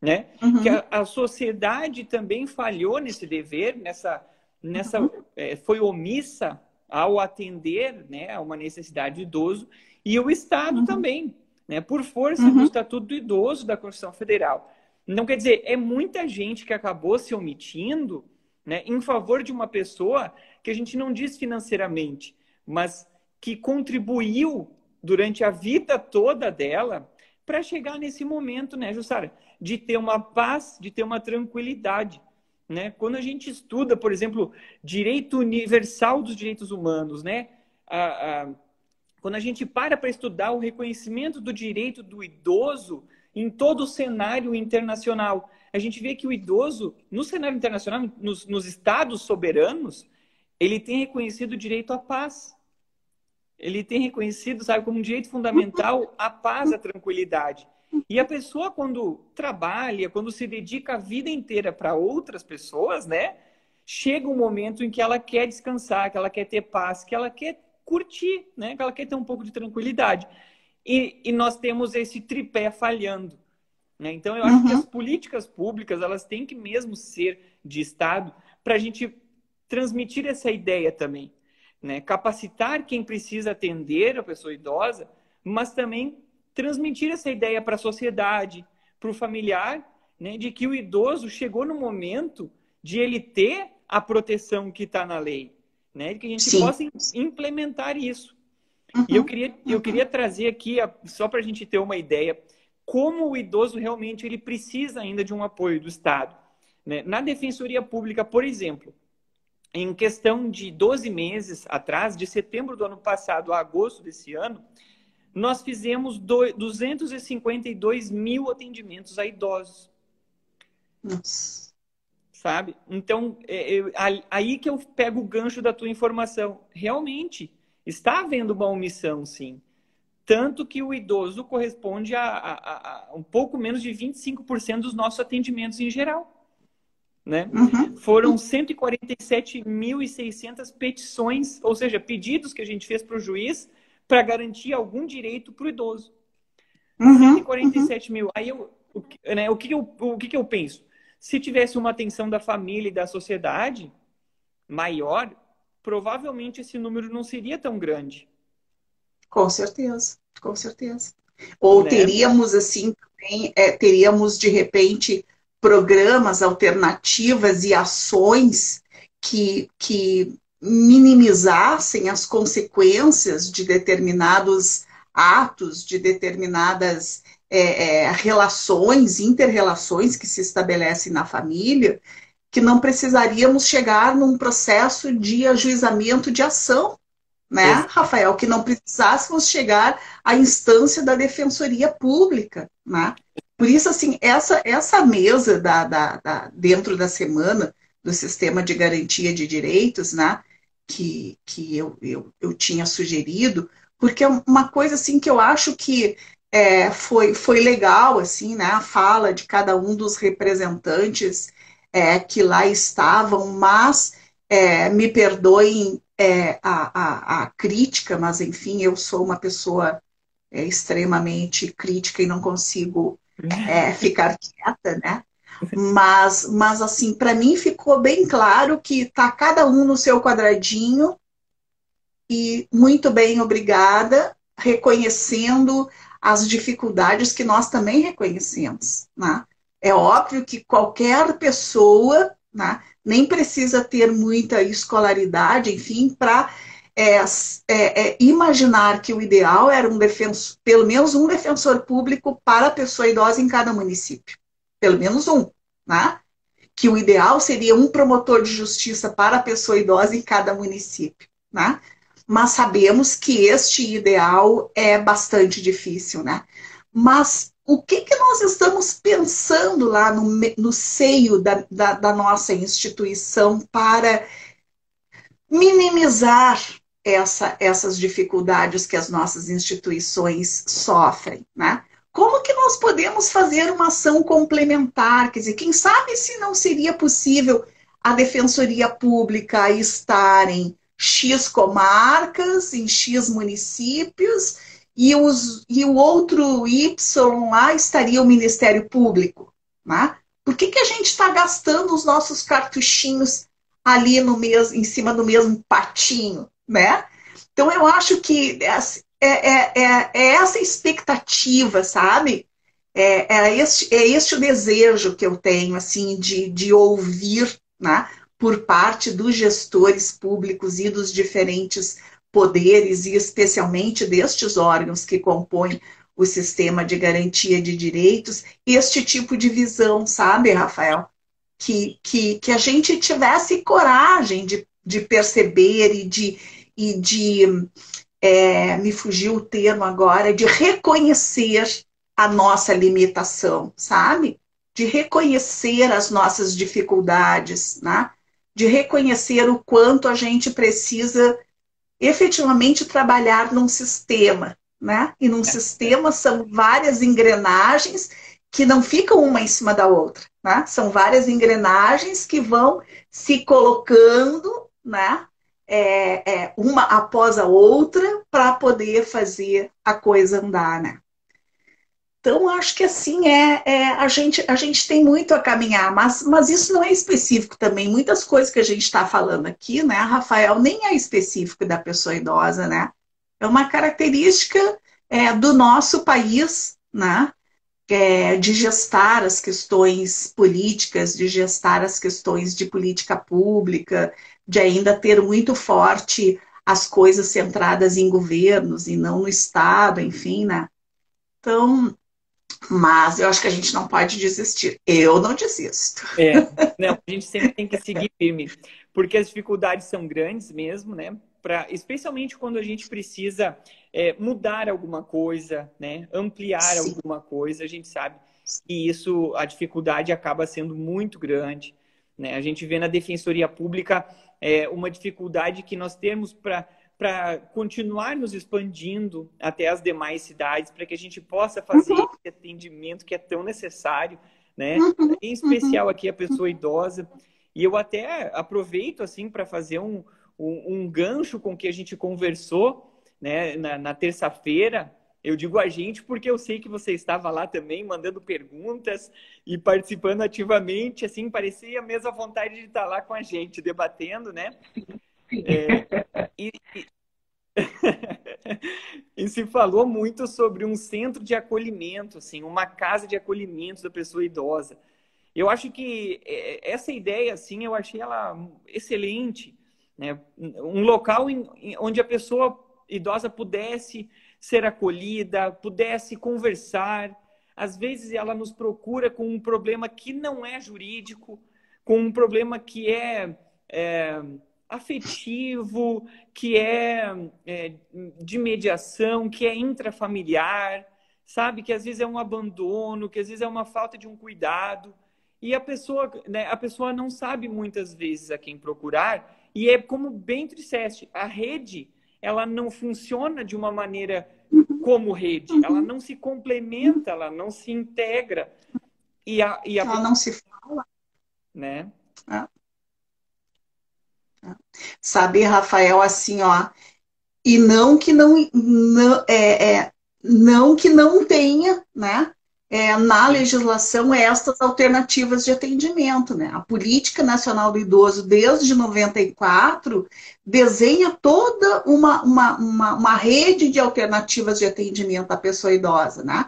né? Uhum. Que a, a, sociedade também falhou nesse dever, nessa, nessa uhum. é, foi omissa ao atender, né, a uma necessidade do idoso e o Estado uhum. também, né? Por força do uhum. Estatuto do Idoso da Constituição Federal. Não quer dizer, é muita gente que acabou se omitindo, né, em favor de uma pessoa que a gente não diz financeiramente, mas que contribuiu durante a vida toda dela para chegar nesse momento, né, Jussara, de ter uma paz, de ter uma tranquilidade. Né? Quando a gente estuda, por exemplo, direito universal dos direitos humanos, né? A, a, quando a gente para para estudar o reconhecimento do direito do idoso em todo o cenário internacional, a gente vê que o idoso, no cenário internacional, nos, nos estados soberanos, ele tem reconhecido o direito à paz ele tem reconhecido, sabe, como um direito fundamental a paz, a tranquilidade. E a pessoa, quando trabalha, quando se dedica a vida inteira para outras pessoas, né? Chega um momento em que ela quer descansar, que ela quer ter paz, que ela quer curtir, né? Que ela quer ter um pouco de tranquilidade. E, e nós temos esse tripé falhando. Né? Então, eu acho uhum. que as políticas públicas, elas têm que mesmo ser de Estado para a gente transmitir essa ideia também né? capacitar quem precisa atender a pessoa idosa, mas também transmitir essa ideia para a sociedade, para o familiar, né? de que o idoso chegou no momento de ele ter a proteção que está na lei, né? que a gente Sim. possa implementar isso. Uhum. E eu queria, eu queria trazer aqui, só para a gente ter uma ideia, como o idoso realmente ele precisa ainda de um apoio do Estado. Né? Na Defensoria Pública, por exemplo, em questão de 12 meses atrás, de setembro do ano passado a agosto desse ano, nós fizemos 252 mil atendimentos a idosos. Nossa. Sabe? Então, é, é, aí que eu pego o gancho da tua informação. Realmente, está havendo uma omissão, sim. Tanto que o idoso corresponde a, a, a um pouco menos de 25% dos nossos atendimentos em geral. Né? Uhum. Foram 147.600 petições, ou seja, pedidos que a gente fez para o juiz para garantir algum direito para o idoso. Uhum. 147 uhum. mil. Aí eu, o, né, o, que eu, o que eu penso? Se tivesse uma atenção da família e da sociedade maior, provavelmente esse número não seria tão grande. Com certeza, com certeza. Ou né? teríamos assim também, é, teríamos de repente programas, alternativas e ações que, que minimizassem as consequências de determinados atos, de determinadas é, é, relações, interrelações que se estabelecem na família, que não precisaríamos chegar num processo de ajuizamento de ação, né, Rafael? Que não precisássemos chegar à instância da defensoria pública, né? Por isso, assim, essa, essa mesa da, da, da, dentro da semana do sistema de garantia de direitos, né, que, que eu, eu, eu tinha sugerido, porque é uma coisa assim que eu acho que é, foi, foi legal, assim, né, a fala de cada um dos representantes é, que lá estavam, mas é, me perdoem é, a, a, a, crítica, mas enfim, eu sou uma pessoa é, extremamente crítica e não consigo é, ficar quieta, né? Mas, mas assim, para mim ficou bem claro que tá cada um no seu quadradinho e muito bem, obrigada, reconhecendo as dificuldades que nós também reconhecemos, né? É óbvio que qualquer pessoa, né, nem precisa ter muita escolaridade, enfim, para é, é, é, imaginar que o ideal era um defensor, pelo menos um defensor público para a pessoa idosa em cada município. Pelo menos um, né? Que o ideal seria um promotor de justiça para a pessoa idosa em cada município, né? Mas sabemos que este ideal é bastante difícil, né? Mas o que, que nós estamos pensando lá no, no seio da, da, da nossa instituição para minimizar essa, essas dificuldades que as nossas instituições sofrem, né? Como que nós podemos fazer uma ação complementar? Quer dizer, quem sabe se não seria possível a Defensoria Pública estar em X comarcas, em X municípios, e, os, e o outro Y lá estaria o Ministério Público, né? Por que, que a gente está gastando os nossos cartuchinhos ali no mesmo, em cima do mesmo patinho, né? Então eu acho que é, é, é, é essa expectativa, sabe? É, é, este, é este o desejo que eu tenho, assim, de, de ouvir, né? Por parte dos gestores públicos e dos diferentes poderes, e especialmente destes órgãos que compõem o sistema de garantia de direitos, este tipo de visão, sabe, Rafael? que, que, que a gente tivesse coragem de, de perceber e de, e de é, me fugiu o termo agora, de reconhecer a nossa limitação, sabe? De reconhecer as nossas dificuldades, né? de reconhecer o quanto a gente precisa efetivamente trabalhar num sistema, né? E num é. sistema são várias engrenagens que não ficam uma em cima da outra. Né? São várias engrenagens que vão se colocando, né? É, é, uma após a outra, para poder fazer a coisa andar, né? Então, acho que assim é, é, a, gente, a gente tem muito a caminhar, mas, mas isso não é específico também. Muitas coisas que a gente está falando aqui, né, Rafael, nem é específico da pessoa idosa, né? É uma característica é, do nosso país, né? é, de gestar as questões políticas, de gestar as questões de política pública, de ainda ter muito forte as coisas centradas em governos e não no Estado, enfim, né? Então, Mas eu acho que a gente não pode desistir. Eu não desisto. É, não, a gente sempre tem que seguir firme, porque as dificuldades são grandes mesmo, né? Pra, especialmente quando a gente precisa é, mudar alguma coisa, né? Ampliar Sim. alguma coisa, a gente sabe que isso, a dificuldade acaba sendo muito grande. Né? A gente vê na defensoria pública é, uma dificuldade que nós temos para para continuar nos expandindo até as demais cidades, para que a gente possa fazer uhum. esse atendimento que é tão necessário, né? Uhum. Em especial aqui a pessoa idosa. E eu até aproveito assim para fazer um, um, um, gancho com que a gente conversou né, na, na terça-feira. Eu digo a gente porque eu sei que você estava lá também mandando perguntas e participando ativamente, assim, parecia a mesma vontade de estar lá com a gente, debatendo, né? É, e, e, e, se falou muito sobre um centro de acolhimento, assim, uma casa de acolhimento da pessoa idosa. Eu acho que é, essa ideia, assim, eu achei ela excelente, né? Um local em, onde a pessoa idosa pudesse ser acolhida, pudesse conversar. Às vezes ela nos procura com um problema que não é jurídico, com um problema que é, é afetivo, que é, é, de mediação, que é intrafamiliar, sabe? Que às vezes é um abandono, que às vezes é uma falta de um cuidado. E a pessoa, né, a pessoa não sabe muitas vezes a quem procurar. E é como bem disseste, a rede ela não funciona de uma maneira como rede. Ela não se complementa, ela não se integra. E a, e a... Ela não se fala. Né? É. Saber, Rafael, assim, ó, e não que não, não, é, é, não que não tenha, né? É, na legislação estas alternativas de atendimento. Né? A Política Nacional do Idoso, desde 94, desenha toda uma, uma, uma, uma, rede de alternativas de atendimento à pessoa idosa. Né?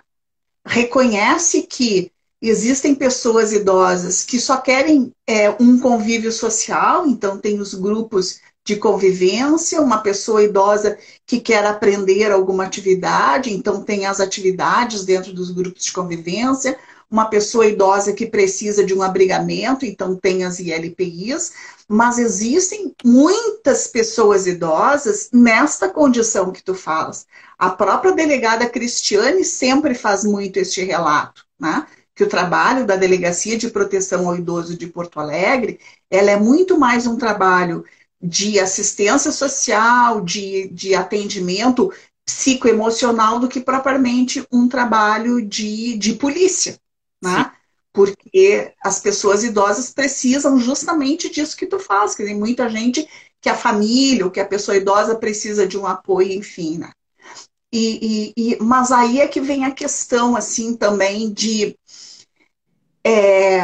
Reconhece que Existem pessoas idosas que só querem é, um convívio social, então tem os grupos de convivência, uma pessoa idosa que quer aprender alguma atividade, então tem as atividades dentro dos grupos de convivência, uma pessoa idosa que precisa de um abrigamento, então tem as ILPIs, mas existem muitas pessoas idosas nesta condição que tu falas. A própria delegada Cristiane sempre faz muito este relato, né? que o trabalho da Delegacia de Proteção ao Idoso de Porto Alegre, ela é muito mais um trabalho de assistência social, de, de atendimento psicoemocional do que propriamente um trabalho de, de polícia, né? Porque as pessoas idosas precisam justamente disso que tu faz, que tem muita gente que a família ou que a pessoa idosa precisa de um apoio, enfim, né? E, e, e, mas aí é que vem a questão, assim, também de é,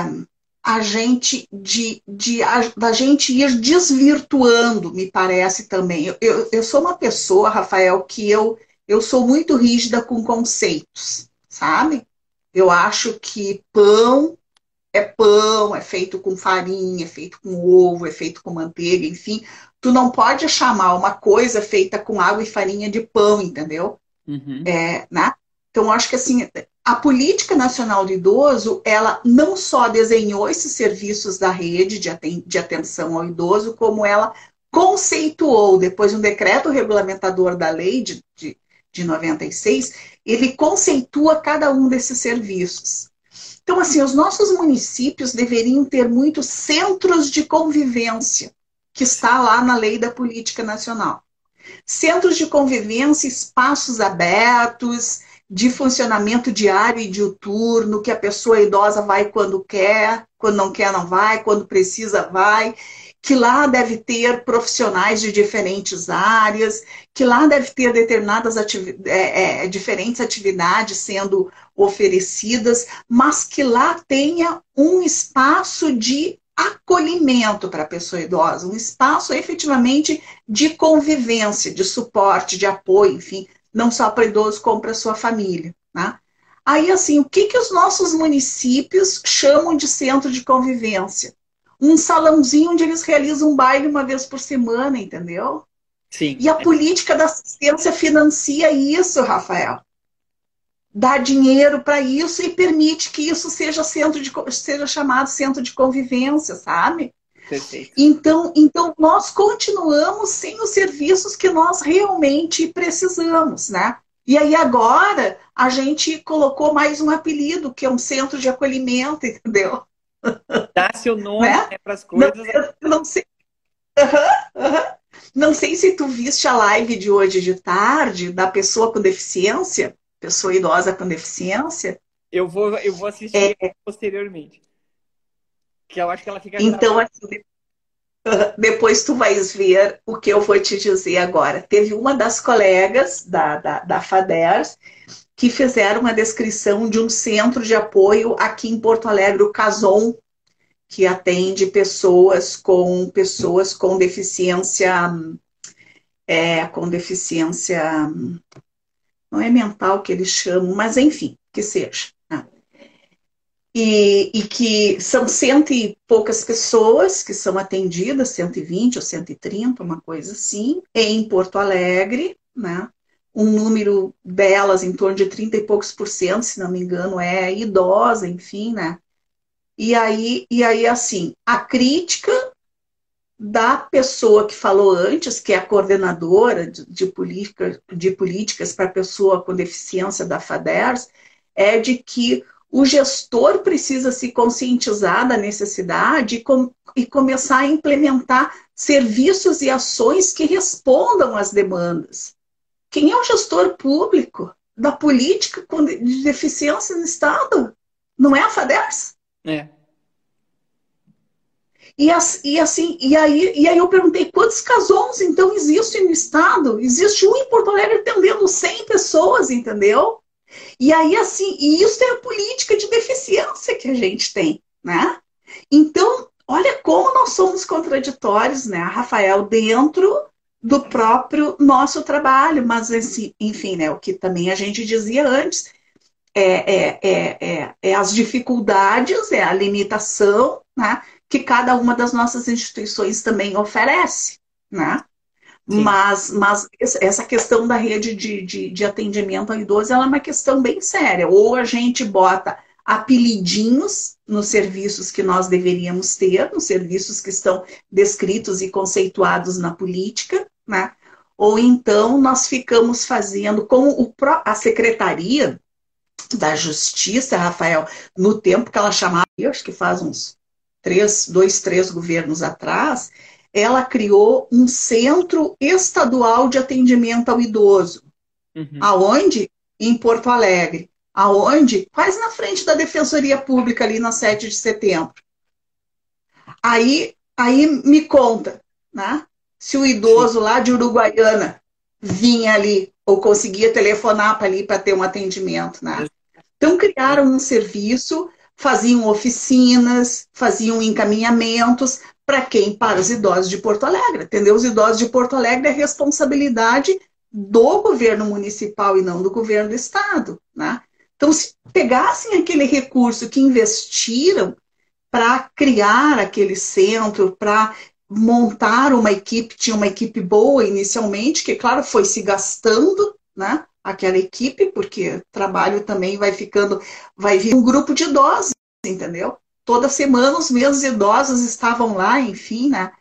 a gente de, de a, da gente ir desvirtuando, me parece também. Eu, eu, eu sou uma pessoa, Rafael, que eu, eu sou muito rígida com conceitos, sabe? Eu acho que pão é pão, é feito com farinha, é feito com ovo, é feito com manteiga, enfim. Tu não pode chamar uma coisa feita com água e farinha de pão, entendeu? Uhum. É, né? Então, acho que assim, a Política Nacional do Idoso, ela não só desenhou esses serviços da rede de atenção ao idoso, como ela conceituou, depois de um decreto regulamentador da lei de, de, de 96, ele conceitua cada um desses serviços. Então, assim, os nossos municípios deveriam ter muitos centros de convivência, que está lá na lei da política nacional. Centros de convivência, espaços abertos, de funcionamento diário e diuturno, que a pessoa idosa vai quando quer, quando não quer não vai, quando precisa vai, que lá deve ter profissionais de diferentes áreas, que lá deve ter determinadas é, é, diferentes atividades sendo oferecidas, mas que lá tenha um espaço de acolhimento para a pessoa idosa, um espaço efetivamente de convivência, de suporte, de apoio, enfim, não só para idoso, como para sua família. Né? Aí, assim, o que, que os nossos municípios chamam de centro de convivência? Um salãozinho onde eles realizam um baile uma vez por semana, entendeu? Sim. E a política da assistência financia isso, Rafael. dá dinheiro para isso e permite que isso seja centro de seja chamado centro de convivência, sabe? Perfeito. Então, então nós continuamos sem os serviços que nós realmente precisamos, né? E aí agora a gente colocou mais um apelido, que é um centro de acolhimento, entendeu? Dá seu nome né? né, para as coisas. Não, não sei. Uhum, uhum. Não sei se tu viste a live de hoje de tarde da pessoa com deficiência, pessoa idosa com deficiência. Eu vou, eu vou assistir é... posteriormente. Que eu acho que ela fica. Então, assim, depois tu vais ver o que eu vou te dizer agora. Teve uma das colegas da, da, da FADERS que fizeram uma descrição de um centro de apoio aqui em Porto Alegre, o Cason, que atende pessoas com pessoas com deficiência é, com deficiência não é mental que eles chamam, mas enfim, que seja e, e, que são cento e poucas pessoas que são atendidas, 120 ou 130, uma coisa assim, em Porto Alegre, né? Um número delas, em torno de 30 e poucos por cento, se não me engano, é idosa, enfim, né? E aí, e aí assim, a crítica da pessoa que falou antes, que é a coordenadora de, de, política, de políticas para pessoa com deficiência da FADERS, é de que o gestor precisa se conscientizar da necessidade e, com, e começar a implementar serviços e ações que respondam às demandas. Quem é o gestor público da política de deficiência no Estado? Não é a FADERS? É. E, e, assim, e aí, e aí eu perguntei quantos casons então existem no estado? Existe um em Porto Alegre atendendo 100 pessoas, entendeu? E aí, assim, e isso é a política de deficiência que a gente tem, né? Então, olha como nós somos contraditórios, né, Rafael, dentro do próprio nosso trabalho, mas assim, enfim, né, o que também a gente dizia antes, é, é, é, é, é as dificuldades, é a limitação, né, que cada uma das nossas instituições também oferece, né? Mas, mas essa questão da rede de, de, de atendimento ao idoso é uma questão bem séria. Ou a gente bota apelidinhos nos serviços que nós deveríamos ter, nos serviços que estão descritos e conceituados na política, né? Ou então nós ficamos fazendo, como o, a Secretaria da Justiça, Rafael, no tempo que ela chamava, eu acho que faz uns três, dois, três governos atrás, ela criou um centro estadual de atendimento ao idoso. Uhum. Aonde? Em Porto Alegre. Aonde? Quase na frente da Defensoria Pública, ali na 7 de setembro. Aí, aí me conta, né? Se o idoso lá de Uruguaiana vinha ali ou conseguia telefonar para ali para ter um atendimento, né? Então criaram um serviço, faziam oficinas, faziam encaminhamentos, para quem? Para os idosos de Porto Alegre. Entendeu? Os idosos de Porto Alegre é responsabilidade do governo municipal e não do governo do estado. Né? Então, se pegassem aquele recurso que investiram para criar aquele centro, para montar uma equipe, tinha uma equipe boa inicialmente, que, claro, foi se gastando, né? Aquela equipe, porque trabalho também vai ficando, vai vir um grupo de idosos, entendeu? Toda semana os mesmos idosos estavam lá, enfim, né?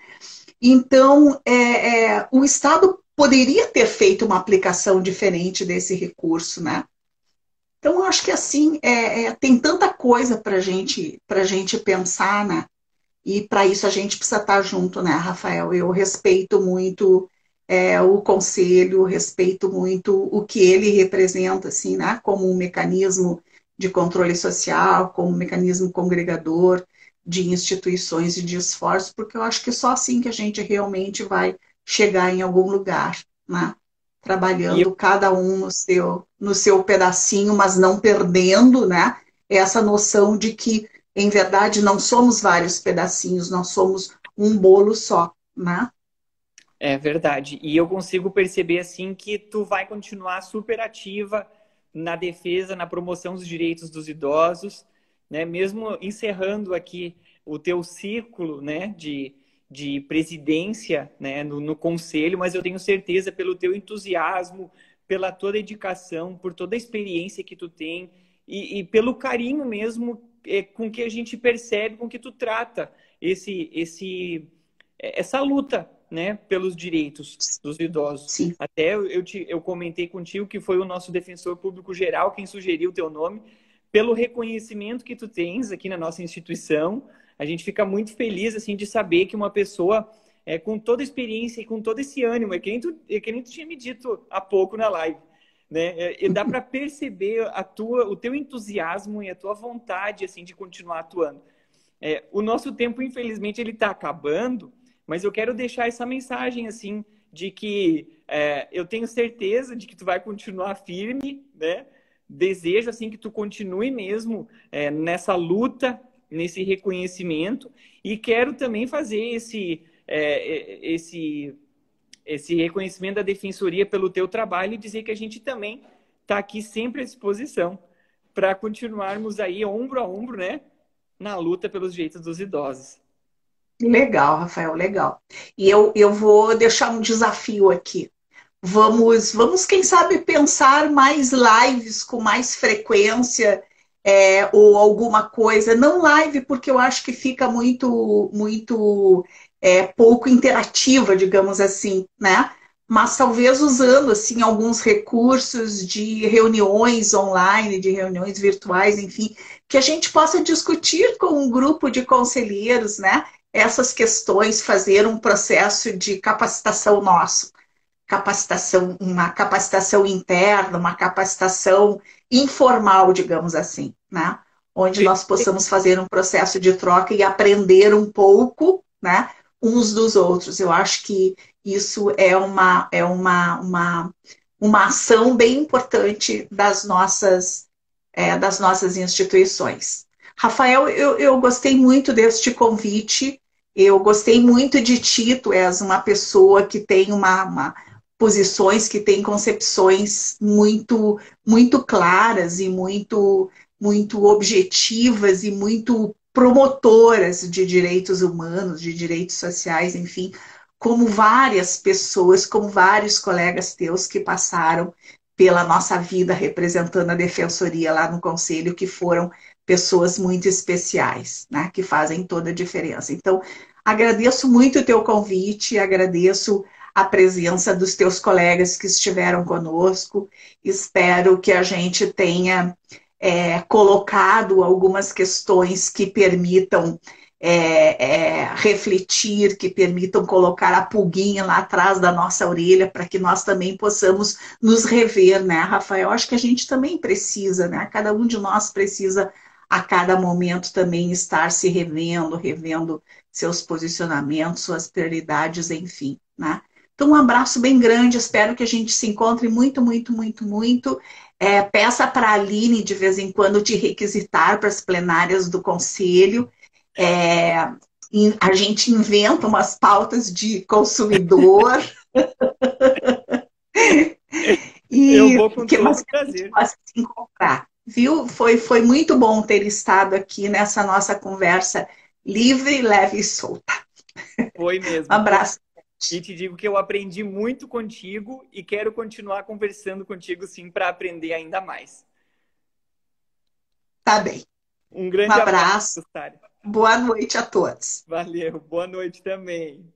Então, é, é, o Estado poderia ter feito uma aplicação diferente desse recurso, né? Então, acho que assim, é, é tem tanta coisa para gente, a gente pensar, né? E para isso a gente precisa estar junto, né, Rafael? Eu respeito muito é, o conselho, respeito muito o que ele representa, assim, né? Como um mecanismo de controle social, como mecanismo congregador de instituições e de esforço, porque eu acho que só assim que a gente realmente vai chegar em algum lugar, né? Trabalhando eu... cada um no seu, no seu pedacinho, mas não perdendo, né? Essa noção de que, em verdade, não somos vários pedacinhos, nós somos um bolo só, né? É verdade. E eu consigo perceber, assim, que tu vai continuar super ativa na defesa, na promoção dos direitos dos idosos, né? Mesmo encerrando aqui o teu círculo, né, de, de presidência, né, no, no conselho, mas eu tenho certeza pelo teu entusiasmo, pela tua dedicação, por toda a experiência que tu tem e, e pelo carinho mesmo é, com que a gente percebe, com que tu trata esse, esse, essa luta né, pelos direitos dos idosos. Sim. Até eu, te, eu comentei contigo que foi o nosso defensor público geral quem sugeriu o teu nome, pelo reconhecimento que tu tens aqui na nossa instituição. A gente fica muito feliz assim de saber que uma pessoa é, com toda a experiência e com todo esse ânimo, é que nem tu, é que nem tu tinha me dito há pouco na live, né? É, e dá para perceber a tua, o teu entusiasmo e a tua vontade assim de continuar atuando. É, o nosso tempo, infelizmente, ele está acabando, mas eu quero deixar essa mensagem assim de que é, eu tenho certeza de que tu vai continuar firme, né? Desejo assim que tu continue mesmo é, nessa luta, nesse reconhecimento e quero também fazer esse é, esse, esse reconhecimento da defensoria pelo teu trabalho e dizer que a gente também está aqui sempre à disposição para continuarmos aí ombro a ombro, né, na luta pelos direitos dos idosos. Legal, Rafael, legal. E eu, eu vou deixar um desafio aqui. Vamos, vamos, quem sabe, pensar mais lives com mais frequência é, ou alguma coisa. Não live, porque eu acho que fica muito, muito é, pouco interativa, digamos assim, né? Mas talvez usando assim alguns recursos de reuniões online, de reuniões virtuais, enfim, que a gente possa discutir com um grupo de conselheiros, né? Essas questões, fazer um processo de capacitação nosso, capacitação, uma capacitação interna, uma capacitação informal, digamos assim, né? Onde nós possamos fazer um processo de troca e aprender um pouco, né? uns dos outros. Eu acho que isso é uma, é uma, uma, uma ação bem importante das nossas, é, das nossas instituições. Rafael, eu, eu gostei muito deste convite, eu gostei muito de ti, tu és uma pessoa que tem uma, uma posições, que tem concepções muito, muito claras e muito, muito objetivas e muito promotoras de direitos humanos, de direitos sociais, enfim, como várias pessoas, como vários colegas teus que passaram pela nossa vida representando a defensoria lá no conselho, que foram pessoas muito especiais, né, que fazem toda a diferença. Então, agradeço muito o teu convite, agradeço a presença dos teus colegas que estiveram conosco. Espero que a gente tenha é, colocado algumas questões que permitam é, é, refletir, que permitam colocar a pulguinha lá atrás da nossa orelha para que nós também possamos nos rever, né, Rafael? Acho que a gente também precisa, né? Cada um de nós precisa a cada momento também estar se revendo, revendo seus posicionamentos, suas prioridades, enfim, né? Então, um abraço bem grande, espero que a gente se encontre muito, muito, muito, muito. É, peça para a Aline, de vez em quando, te requisitar para as plenárias do Conselho. É, a gente inventa umas pautas de consumidor. e Eu vou com que mais prazer. se encontrar. Viu? Foi, foi muito bom ter estado aqui nessa nossa conversa livre, leve e solta. Foi mesmo. Um abraço. E te digo que eu aprendi muito contigo e quero continuar conversando contigo sim para aprender ainda mais. Tá bem. Um grande um abraço. abraço Boa noite a todos. Valeu. Boa noite também.